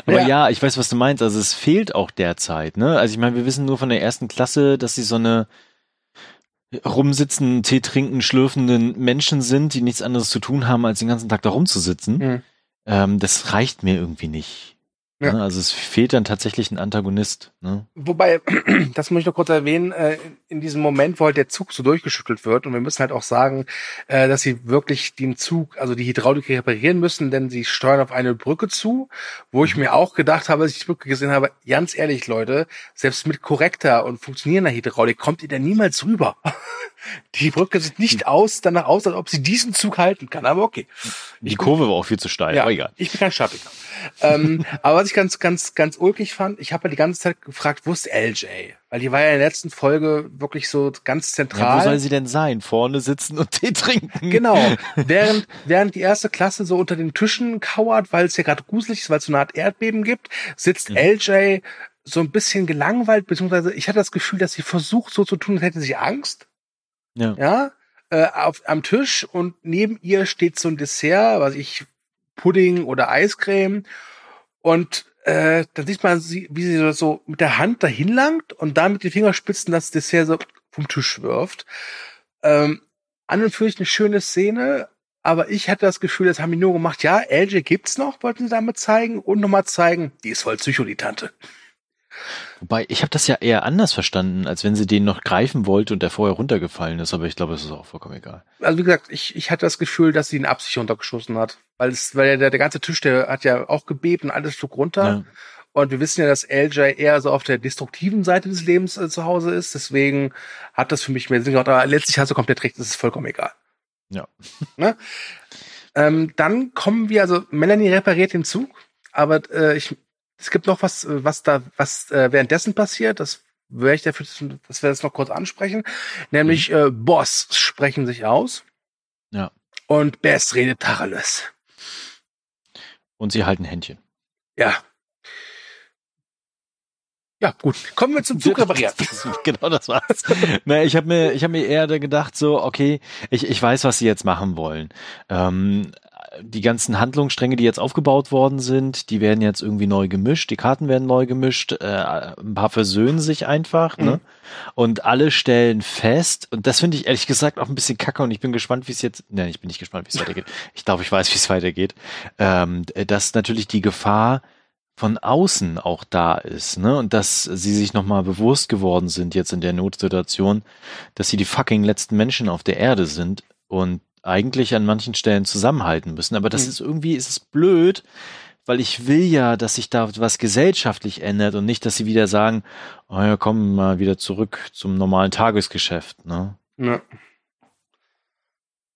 aber ja. ja. ich weiß, was du meinst. Also es fehlt auch derzeit, ne? Also ich meine, wir wissen nur von der ersten Klasse, dass sie so eine rumsitzenden, Tee trinken, schlürfenden Menschen sind, die nichts anderes zu tun haben, als den ganzen Tag da rumzusitzen. Mhm. Ähm, das reicht mir irgendwie nicht. Ja. Ne? Also es fehlt dann tatsächlich ein Antagonist. Ne? Wobei, das muss ich noch kurz erwähnen, äh, in diesem Moment, wo halt der Zug so durchgeschüttelt wird, und wir müssen halt auch sagen, äh, dass sie wirklich den Zug, also die Hydraulik reparieren müssen, denn sie steuern auf eine Brücke zu, wo ich mhm. mir auch gedacht habe, als ich die Brücke gesehen habe, ganz ehrlich, Leute, selbst mit korrekter und funktionierender Hydraulik kommt ihr da niemals rüber. Die Brücke sieht nicht aus, danach aus, als ob sie diesen Zug halten kann, aber okay. Die Kurve war auch viel zu steil, ja, aber egal. Ich bin kein Statiker. ähm, aber was ich ganz, ganz, ganz ulkig fand, ich habe ja die ganze Zeit gefragt, wo ist LJ? Weil die war ja in der letzten Folge wirklich so ganz zentral. Ja, wo soll sie denn sein? Vorne sitzen und Tee trinken. Genau. während, während die erste Klasse so unter den Tischen kauert, weil es ja gerade gruselig ist, weil es so eine Art Erdbeben gibt, sitzt mhm. LJ so ein bisschen gelangweilt, beziehungsweise ich hatte das Gefühl, dass sie versucht so zu tun, als hätte sie Angst. Ja. Ja. Äh, auf, am Tisch und neben ihr steht so ein Dessert, was ich Pudding oder Eiscreme und äh, dann sieht man, wie sie so mit der Hand dahin langt und dann mit den Fingerspitzen das Dessert so vom Tisch wirft. Ähm, an und für sich eine schöne Szene, aber ich hatte das Gefühl, das haben die nur gemacht, ja, LJ gibt's noch, wollten sie damit zeigen und nochmal zeigen, die ist voll Psycho, die Tante. Wobei, ich habe das ja eher anders verstanden, als wenn sie den noch greifen wollte und der vorher runtergefallen ist, aber ich glaube, es ist auch vollkommen egal. Also wie gesagt, ich, ich hatte das Gefühl, dass sie ihn absichtlich runtergeschossen hat. Weil es, weil der, der ganze Tisch, der hat ja auch gebeten, alles flog runter. Ja. Und wir wissen ja, dass LJ eher so auf der destruktiven Seite des Lebens äh, zu Hause ist. Deswegen hat das für mich mehr Sinn gemacht. Aber letztlich hast du komplett recht, es ist vollkommen egal. Ja. Ne? Ähm, dann kommen wir, also Melanie repariert den Zug, aber äh, ich es gibt noch was, äh, was da, was äh, währenddessen passiert. Das wäre ich dafür, dass wir das noch kurz ansprechen. Nämlich mhm. äh, Boss sprechen sich aus. Ja. Und Bess redet Tacheles. Und sie halten Händchen. Ja. Ja, gut. Kommen wir zum Zug reparieren. genau, das war's. naja, ich habe mir, ich habe mir eher gedacht, so, okay, ich, ich weiß, was sie jetzt machen wollen. Ähm, die ganzen Handlungsstränge, die jetzt aufgebaut worden sind, die werden jetzt irgendwie neu gemischt, die Karten werden neu gemischt, äh, ein paar versöhnen sich einfach, ne? mhm. ne? Und alle stellen fest, und das finde ich ehrlich gesagt auch ein bisschen kacke und ich bin gespannt, wie es jetzt, nein, ich bin nicht gespannt, wie es weitergeht. Ich glaube, ich weiß, wie es weitergeht. Ähm, dass natürlich die Gefahr von außen auch da ist, ne? Und dass sie sich nochmal bewusst geworden sind jetzt in der Notsituation, dass sie die fucking letzten Menschen auf der Erde sind und eigentlich an manchen Stellen zusammenhalten müssen. Aber das mhm. ist irgendwie, ist es blöd, weil ich will ja, dass sich da was gesellschaftlich ändert und nicht, dass sie wieder sagen, oh ja, kommen mal wieder zurück zum normalen Tagesgeschäft, ne? Ja.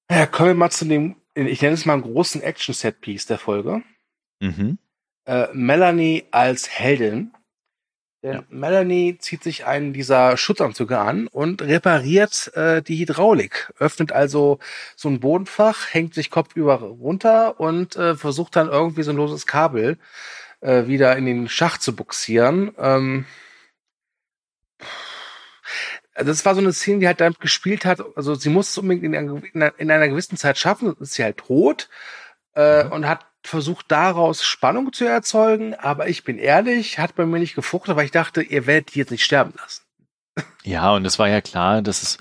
Ja, kommen wir mal zu dem, ich nenne es mal einen großen Action-Set-Piece der Folge. Mhm. Äh, Melanie als Heldin denn ja. Melanie zieht sich einen dieser Schutzanzüge an und repariert äh, die Hydraulik, öffnet also so ein Bodenfach, hängt sich kopfüber runter und äh, versucht dann irgendwie so ein loses Kabel äh, wieder in den Schacht zu buxieren. Ähm, das war so eine Szene, die halt damit gespielt hat. Also sie muss es unbedingt in einer, in einer gewissen Zeit schaffen, ist sie halt tot äh, mhm. und hat versucht daraus Spannung zu erzeugen, aber ich bin ehrlich, hat bei mir nicht gefruchtet, weil ich dachte, ihr werdet die jetzt nicht sterben lassen. Ja, und es war ja klar, dass es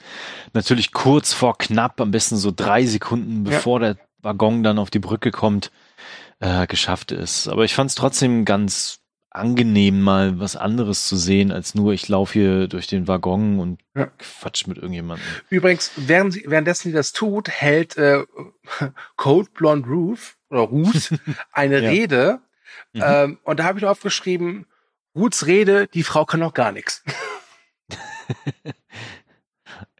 natürlich kurz vor knapp, am besten so drei Sekunden, bevor ja. der Waggon dann auf die Brücke kommt, äh, geschafft ist. Aber ich fand es trotzdem ganz angenehm, mal was anderes zu sehen, als nur ich laufe hier durch den Waggon und ja. quatsch mit irgendjemandem. Übrigens, während sie, währenddessen sie das tut, hält äh, Cold Blonde Ruth oder Ruth eine ja. Rede. Mhm. Ähm, und da habe ich noch aufgeschrieben, Ruths Rede, die Frau kann noch gar nichts.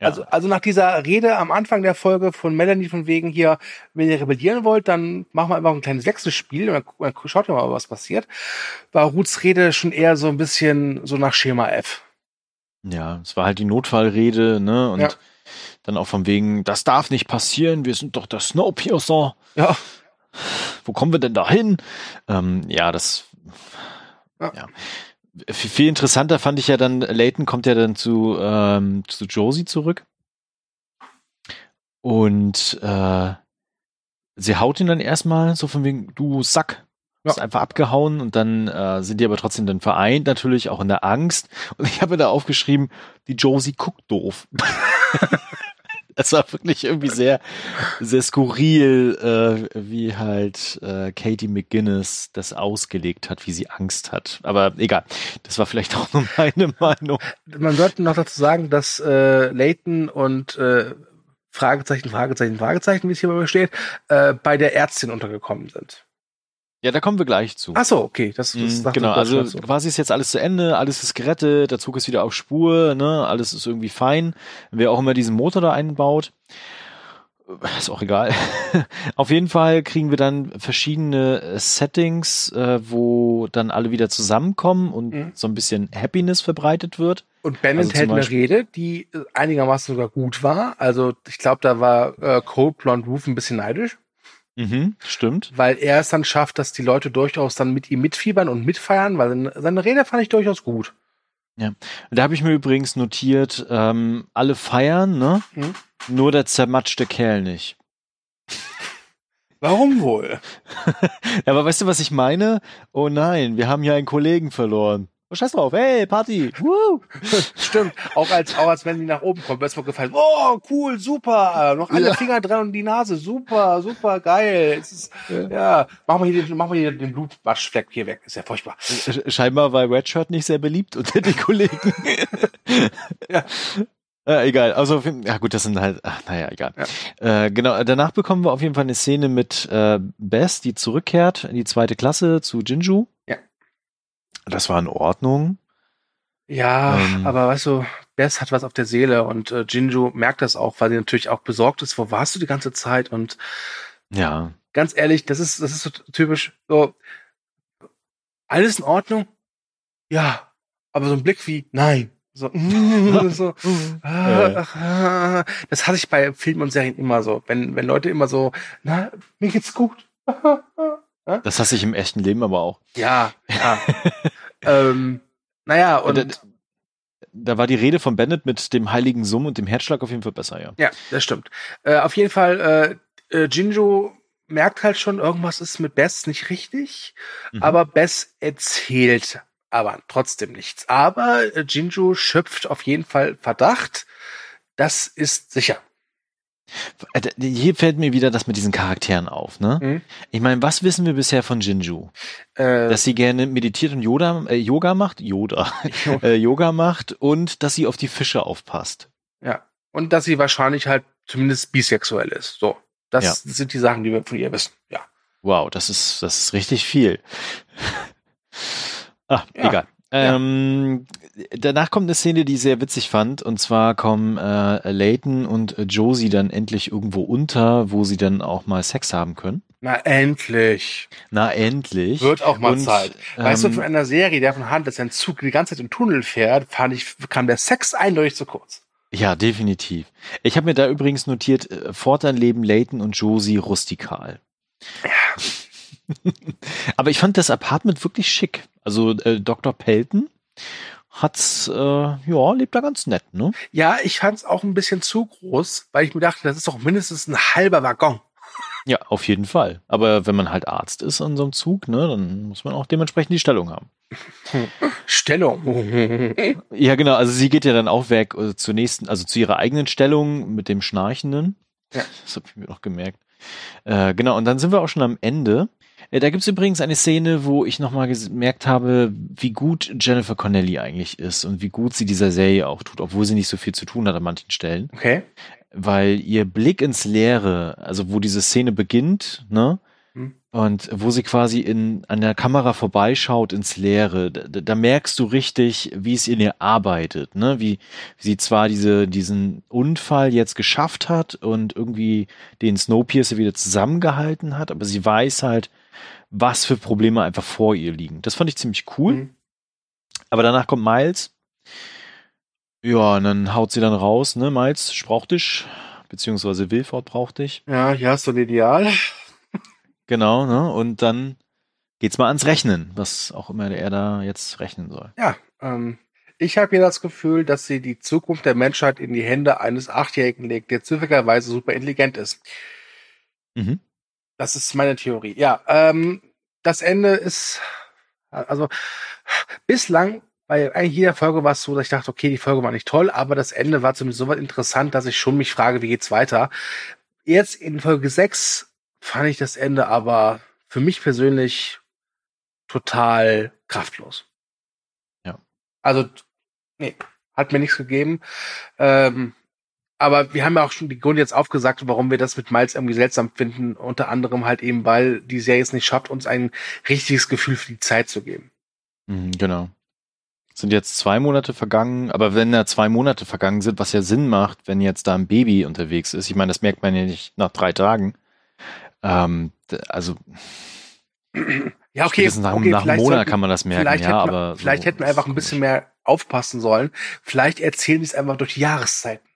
Ja. Also, also nach dieser Rede am Anfang der Folge von Melanie von wegen hier, wenn ihr rebellieren wollt, dann machen wir einfach ein kleines Wechselspiel und dann, dann schaut ihr mal, was passiert. War Ruths Rede schon eher so ein bisschen so nach Schema F. Ja, es war halt die Notfallrede, ne? Und ja. dann auch von wegen, das darf nicht passieren, wir sind doch der Snowpiercer. Ja. Wo kommen wir denn da hin? Ähm, ja, das. ja. ja viel interessanter fand ich ja dann, Leighton kommt ja dann zu, ähm, zu Josie zurück. Und äh, sie haut ihn dann erstmal so von wegen, du Sack. Ja. Ist einfach abgehauen und dann äh, sind die aber trotzdem dann vereint, natürlich auch in der Angst. Und ich habe da aufgeschrieben, die Josie guckt doof. es war wirklich irgendwie sehr, sehr skurril, äh, wie halt äh, Katie McGuinness das ausgelegt hat, wie sie Angst hat. Aber egal, das war vielleicht auch nur meine Meinung. Man sollte noch dazu sagen, dass äh, Leighton und äh, Fragezeichen, Fragezeichen, Fragezeichen, wie es hier mal steht, äh, bei der Ärztin untergekommen sind. Ja, da kommen wir gleich zu. Ach so, okay. Das, das mm, genau, also so. quasi ist jetzt alles zu Ende, alles ist gerettet, der Zug ist wieder auf Spur, ne, alles ist irgendwie fein. Wer auch immer diesen Motor da einbaut, ist auch egal. auf jeden Fall kriegen wir dann verschiedene Settings, äh, wo dann alle wieder zusammenkommen und mhm. so ein bisschen Happiness verbreitet wird. Und Bennett also hält eine Rede, die einigermaßen sogar gut war. Also ich glaube, da war äh, Cold Blonde Roof ein bisschen neidisch. Mhm, stimmt. Weil er es dann schafft, dass die Leute durchaus dann mit ihm mitfiebern und mitfeiern, weil seine Rede fand ich durchaus gut. Ja, da habe ich mir übrigens notiert, ähm, alle feiern, ne? Mhm. Nur der zermatschte Kerl nicht. Warum wohl? ja, aber weißt du, was ich meine? Oh nein, wir haben hier einen Kollegen verloren. Oh, scheiß drauf, hey, Party. Woo. Stimmt, auch als, auch als wenn die nach oben kommt, erstmal gefallen. Oh, cool, super. Noch alle ja. Finger dran und die Nase. Super, super, geil. Es ist, ja. ja, machen wir hier den, machen wir hier den Blutwaschfleck hier weg. Ist ja furchtbar. Scheinbar war Redshirt nicht sehr beliebt unter den Kollegen. ja. Äh, egal, also ja gut, das sind halt, ach, naja, egal. Ja. Äh, genau, danach bekommen wir auf jeden Fall eine Szene mit äh, Bess, die zurückkehrt in die zweite Klasse zu Jinju. Ja. Das war in Ordnung. Ja, ähm, aber weißt du, Bess hat was auf der Seele und äh, Jinju merkt das auch, weil sie natürlich auch besorgt ist, wo warst du die ganze Zeit und ja. Ganz ehrlich, das ist das ist so typisch so alles in Ordnung? Ja, aber so ein Blick wie nein. So, so ah, das hatte ich bei Filmen und Serien immer so, wenn wenn Leute immer so, na, mir geht's gut. Das hasse ich im echten Leben aber auch. Ja, ja. ähm, naja, und. Da, da, war die Rede von Bennett mit dem heiligen Summ und dem Herzschlag auf jeden Fall besser, ja. Ja, das stimmt. Äh, auf jeden Fall, äh, äh, Jinjo merkt halt schon, irgendwas ist mit Bess nicht richtig, mhm. aber Bess erzählt aber trotzdem nichts. Aber äh, Jinju schöpft auf jeden Fall Verdacht. Das ist sicher. Äh, hier fällt mir wieder das mit diesen Charakteren auf, ne? Mhm. Ich meine, was wissen wir bisher von Jinju? Äh, dass sie gerne meditiert und Yoda, äh, Yoga macht, Yoda, äh, Yoga macht und dass sie auf die Fische aufpasst. Ja. Und dass sie wahrscheinlich halt zumindest bisexuell ist. So. Das ja. sind die Sachen, die wir von ihr wissen. Ja. Wow, das ist, das ist richtig viel. ah, ja. egal. Ähm, danach kommt eine Szene, die ich sehr witzig fand. Und zwar kommen äh, Layton und äh, Josie dann endlich irgendwo unter, wo sie dann auch mal Sex haben können. Na endlich. Na endlich. Wird auch mal und, Zeit. Weißt ähm, du, von einer Serie, der von Hand, dass ein Zug die ganze Zeit im Tunnel fährt, fand ich, kam der Sex eindeutig zu kurz. Ja, definitiv. Ich habe mir da übrigens notiert, äh, fortan leben Layton und Josie rustikal. Ja. Aber ich fand das Apartment wirklich schick. Also äh, Dr. Pelton hat's, äh, ja, lebt da ganz nett, ne? Ja, ich fand's auch ein bisschen zu groß, weil ich mir dachte, das ist doch mindestens ein halber Waggon. Ja, auf jeden Fall. Aber wenn man halt Arzt ist an so einem Zug, ne, dann muss man auch dementsprechend die Stellung haben. Stellung. ja, genau. Also sie geht ja dann auch weg äh, zur nächsten, also zu ihrer eigenen Stellung mit dem Schnarchenden. Ja. Das habe ich mir noch gemerkt. Äh, genau. Und dann sind wir auch schon am Ende. Ja, da gibt's übrigens eine Szene, wo ich nochmal gemerkt habe, wie gut Jennifer Connelly eigentlich ist und wie gut sie dieser Serie auch tut, obwohl sie nicht so viel zu tun hat an manchen Stellen. Okay. Weil ihr Blick ins Leere, also wo diese Szene beginnt, ne? Hm. Und wo sie quasi in, an der Kamera vorbeischaut ins Leere, da, da merkst du richtig, wie es in ihr arbeitet, ne? Wie, wie sie zwar diese, diesen Unfall jetzt geschafft hat und irgendwie den Snowpiercer wieder zusammengehalten hat, aber sie weiß halt, was für Probleme einfach vor ihr liegen. Das fand ich ziemlich cool. Mhm. Aber danach kommt Miles. Ja, und dann haut sie dann raus, ne, Miles, ich brauch dich. Beziehungsweise Wilford braucht dich. Ja, hier hast du ein Ideal. genau, ne, und dann geht's mal ans Rechnen, was auch immer er da jetzt rechnen soll. Ja, ähm, ich habe hier das Gefühl, dass sie die Zukunft der Menschheit in die Hände eines Achtjährigen legt, der zufälligerweise super intelligent ist. Mhm. Das ist meine Theorie. Ja, ähm, das Ende ist, also bislang bei eigentlich jeder Folge war es so, dass ich dachte, okay, die Folge war nicht toll, aber das Ende war zumindest so weit interessant, dass ich schon mich frage, wie geht's weiter. Jetzt in Folge 6 fand ich das Ende aber für mich persönlich total kraftlos. Ja. Also, nee, hat mir nichts gegeben. Ähm, aber wir haben ja auch schon die Gründe jetzt aufgesagt, warum wir das mit Miles irgendwie seltsam finden. Unter anderem halt eben, weil die Serie es nicht schafft, uns ein richtiges Gefühl für die Zeit zu geben. Mhm, genau. Sind jetzt zwei Monate vergangen, aber wenn da zwei Monate vergangen sind, was ja Sinn macht, wenn jetzt da ein Baby unterwegs ist, ich meine, das merkt man ja nicht nach drei Tagen. Ähm, also ja, okay, nach, okay, nach einem Monat kann man das merken, vielleicht ja, hätten, aber vielleicht so, hätten wir einfach ein bisschen mehr aufpassen sollen. Vielleicht erzählen die es einfach durch die Jahreszeiten.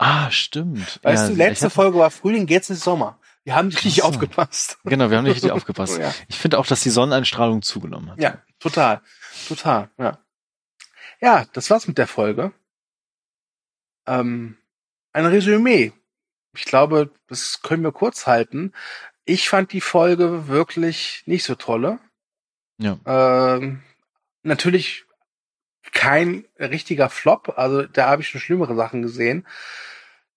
Ah, stimmt. Weißt ja, du, letzte hab... Folge war Frühling, jetzt ist Sommer. Wir haben nicht richtig aufgepasst. Genau, wir haben nicht richtig aufgepasst. ja. Ich finde auch, dass die Sonneneinstrahlung zugenommen hat. Ja, total. Total, ja. Ja, das war's mit der Folge. Ähm, ein Resümee. Ich glaube, das können wir kurz halten. Ich fand die Folge wirklich nicht so tolle. Ja. Ähm, natürlich kein richtiger Flop. Also da habe ich schon schlimmere Sachen gesehen.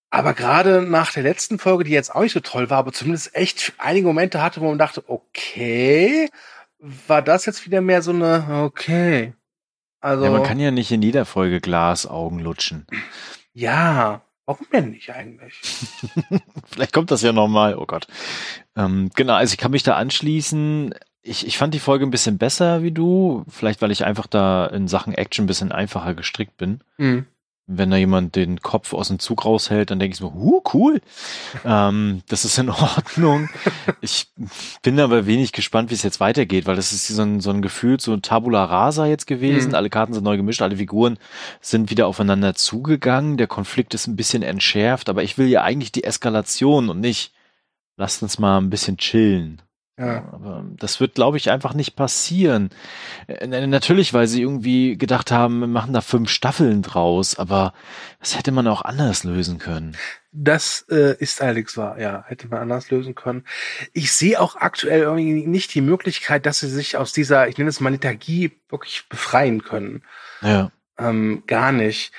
Aber gerade nach der letzten Folge, die jetzt auch nicht so toll war, aber zumindest echt einige Momente hatte, wo man dachte, okay, war das jetzt wieder mehr so eine, okay. Also. Ja, man kann ja nicht in jeder Folge Glasaugen lutschen. Ja, warum denn nicht eigentlich? Vielleicht kommt das ja nochmal, oh Gott. Ähm, genau, also ich kann mich da anschließen. Ich, ich fand die Folge ein bisschen besser wie du. Vielleicht, weil ich einfach da in Sachen Action ein bisschen einfacher gestrickt bin. Mhm wenn da jemand den Kopf aus dem Zug raushält, dann denke ich so, huh, cool. ähm, das ist in Ordnung. Ich bin aber wenig gespannt, wie es jetzt weitergeht, weil das ist so ein, so ein Gefühl, so Tabula Rasa jetzt gewesen. Mhm. Alle Karten sind neu gemischt, alle Figuren sind wieder aufeinander zugegangen. Der Konflikt ist ein bisschen entschärft, aber ich will ja eigentlich die Eskalation und nicht, lasst uns mal ein bisschen chillen. Ja. Aber das wird, glaube ich, einfach nicht passieren. Äh, natürlich, weil sie irgendwie gedacht haben, wir machen da fünf Staffeln draus, aber das hätte man auch anders lösen können. Das äh, ist allerdings wahr, ja, hätte man anders lösen können. Ich sehe auch aktuell irgendwie nicht die Möglichkeit, dass sie sich aus dieser, ich nenne es mal Lethargie, wirklich befreien können. Ja. Ähm, gar nicht.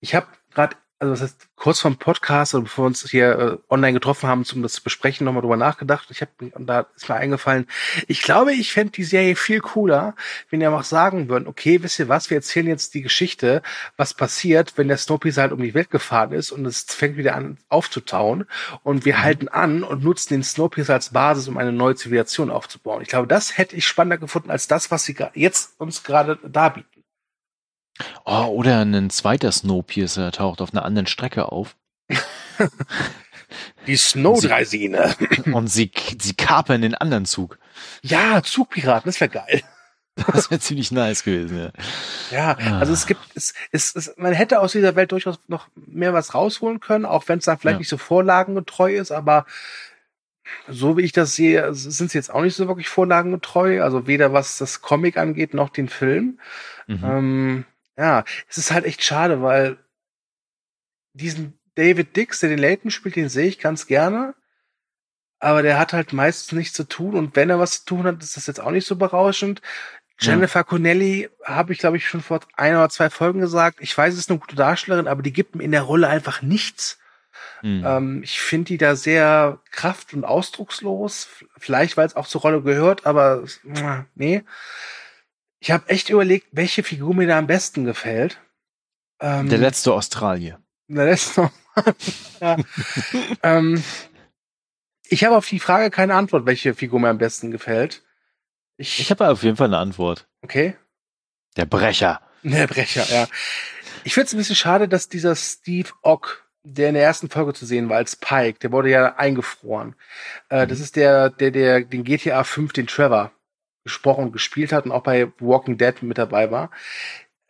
Ich habe gerade also das heißt, kurz vom Podcast oder bevor wir uns hier äh, online getroffen haben, um das zu besprechen, nochmal drüber nachgedacht. Ich habe und da ist mir eingefallen, ich glaube, ich fände die Serie viel cooler, wenn ihr einfach sagen würden, okay, wisst ihr was, wir erzählen jetzt die Geschichte, was passiert, wenn der Snowpiercer halt um die Welt gefahren ist und es fängt wieder an aufzutauen und wir mhm. halten an und nutzen den Snowpiercer als Basis, um eine neue Zivilisation aufzubauen. Ich glaube, das hätte ich spannender gefunden als das, was sie jetzt uns gerade darbieten. Oh, oder ein zweiter Snowpiercer taucht auf einer anderen Strecke auf. Die Snowdreisine. Und sie, sie kapern den anderen Zug. Ja, Zugpiraten, das wäre geil. Das wäre ziemlich nice gewesen, ja. Ja, also es gibt, es, es, es, man hätte aus dieser Welt durchaus noch mehr was rausholen können, auch wenn es dann vielleicht ja. nicht so vorlagengetreu ist, aber so wie ich das sehe, sind sie jetzt auch nicht so wirklich vorlagengetreu, also weder was das Comic angeht, noch den Film. Mhm. Ähm, ja, es ist halt echt schade, weil diesen David Dix, der den Layton spielt, den sehe ich ganz gerne. Aber der hat halt meistens nichts zu tun und wenn er was zu tun hat, ist das jetzt auch nicht so berauschend. Jennifer ja. Connelly habe ich, glaube ich, schon vor ein oder zwei Folgen gesagt. Ich weiß, es ist eine gute Darstellerin, aber die gibt ihm in der Rolle einfach nichts. Mhm. Ähm, ich finde die da sehr kraft- und ausdruckslos. Vielleicht, weil es auch zur Rolle gehört, aber nee. Ich habe echt überlegt, welche Figur mir da am besten gefällt. Ähm, der letzte Australier. Der letzte. ja. ähm, ich habe auf die Frage keine Antwort, welche Figur mir am besten gefällt. Ich, ich habe auf jeden Fall eine Antwort. Okay. Der Brecher. Der Brecher, ja. Ich finde es ein bisschen schade, dass dieser Steve Ock der in der ersten Folge zu sehen war als Pike, der wurde ja eingefroren. Äh, mhm. Das ist der, der, der den GTA 5, den Trevor gesprochen und gespielt hat und auch bei Walking Dead mit dabei war.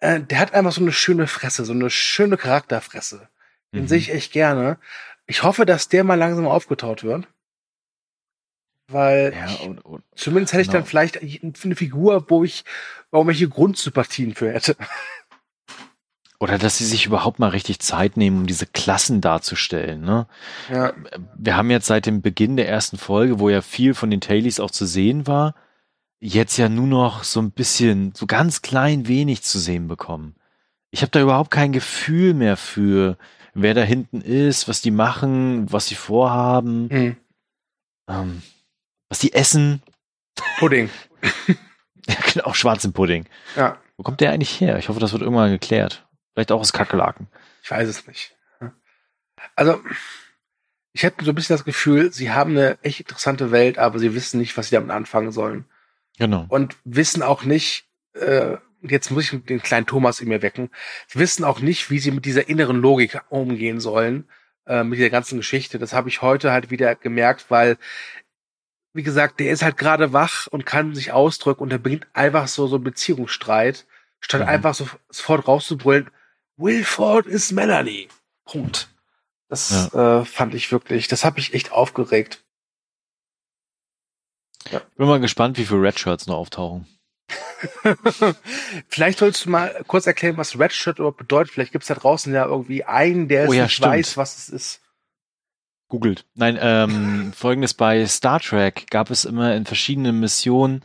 Äh, der hat einfach so eine schöne Fresse, so eine schöne Charakterfresse. Den mhm. sehe ich echt gerne. Ich hoffe, dass der mal langsam aufgetaut wird. Weil ja, und, und, zumindest hätte ich genau. dann vielleicht eine Figur, wo ich irgendwelche Grundsympathien für hätte. Oder dass sie sich überhaupt mal richtig Zeit nehmen, um diese Klassen darzustellen. Ne? Ja. Wir haben jetzt seit dem Beginn der ersten Folge, wo ja viel von den Tailies auch zu sehen war, jetzt ja nur noch so ein bisschen, so ganz klein wenig zu sehen bekommen. Ich habe da überhaupt kein Gefühl mehr für, wer da hinten ist, was die machen, was sie vorhaben, mhm. ähm, was die essen. Pudding. ja, genau, schwarzen Pudding. Ja. Wo kommt der eigentlich her? Ich hoffe, das wird irgendwann geklärt. Vielleicht auch aus Kakerlaken. Ich weiß es nicht. Also, ich hätte so ein bisschen das Gefühl, sie haben eine echt interessante Welt, aber sie wissen nicht, was sie damit anfangen sollen. Genau. Und wissen auch nicht, äh, jetzt muss ich den kleinen Thomas in mir wecken, wissen auch nicht, wie sie mit dieser inneren Logik umgehen sollen, äh, mit dieser ganzen Geschichte. Das habe ich heute halt wieder gemerkt, weil, wie gesagt, der ist halt gerade wach und kann sich ausdrücken und er bringt einfach so, so einen Beziehungsstreit, statt mhm. einfach so, sofort rauszubrüllen, Wilford ist Melanie. Punkt. Das ja. äh, fand ich wirklich, das hat mich echt aufgeregt. Ja. Bin mal gespannt, wie viele Redshirts noch auftauchen. Vielleicht solltest du mal kurz erklären, was Redshirt überhaupt bedeutet. Vielleicht gibt es da draußen ja irgendwie einen, der oh, ja, nicht stimmt. weiß, was es ist. Googelt. Nein, ähm, folgendes bei Star Trek gab es immer in verschiedenen Missionen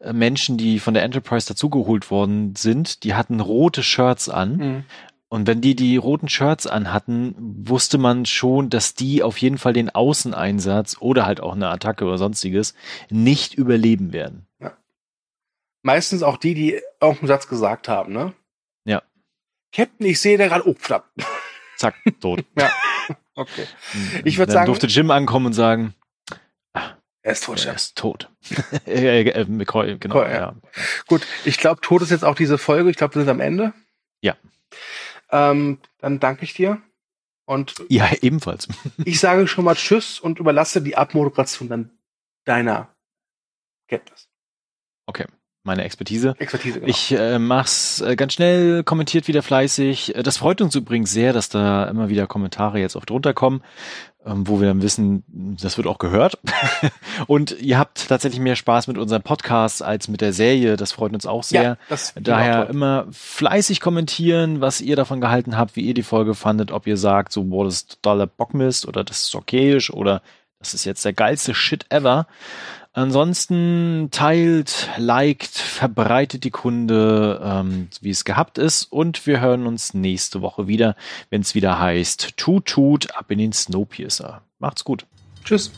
äh, Menschen, die von der Enterprise dazugeholt worden sind, die hatten rote Shirts an. Mhm. Und wenn die die roten Shirts anhatten, wusste man schon, dass die auf jeden Fall den Außeneinsatz oder halt auch eine Attacke oder sonstiges nicht überleben werden. Ja. Meistens auch die, die irgendeinen Satz gesagt haben, ne? Ja. Captain, ich sehe da gerade, oh, verdammt. Zack, tot. ja. Okay. Ich würde sagen. durfte Jim ankommen und sagen, er ist tot. Er ist tot. äh, McCoy, genau. ja. ja. Gut, ich glaube, tot ist jetzt auch diese Folge. Ich glaube, wir sind am Ende. Ja. Ähm, dann danke ich dir. Und ja, ebenfalls. ich sage schon mal Tschüss und überlasse die Abmoderation dann deiner Kenntnis. Okay meine Expertise. Expertise, genau. Ich äh, mach's äh, ganz schnell, kommentiert wieder fleißig. Äh, das freut uns übrigens sehr, dass da immer wieder Kommentare jetzt auch drunter kommen, ähm, wo wir dann wissen, das wird auch gehört. und ihr habt tatsächlich mehr Spaß mit unserem Podcast als mit der Serie. Das freut uns auch sehr. Ja, das Daher immer fleißig kommentieren, was ihr davon gehalten habt, wie ihr die Folge fandet, ob ihr sagt, so, boah, das ist totaler Bockmist oder das ist okayisch oder das ist jetzt der geilste Shit ever. Ansonsten teilt, liked, verbreitet die Kunde, ähm, wie es gehabt ist. Und wir hören uns nächste Woche wieder, wenn es wieder heißt, tut, tut, ab in den Snowpiercer. Macht's gut. Tschüss.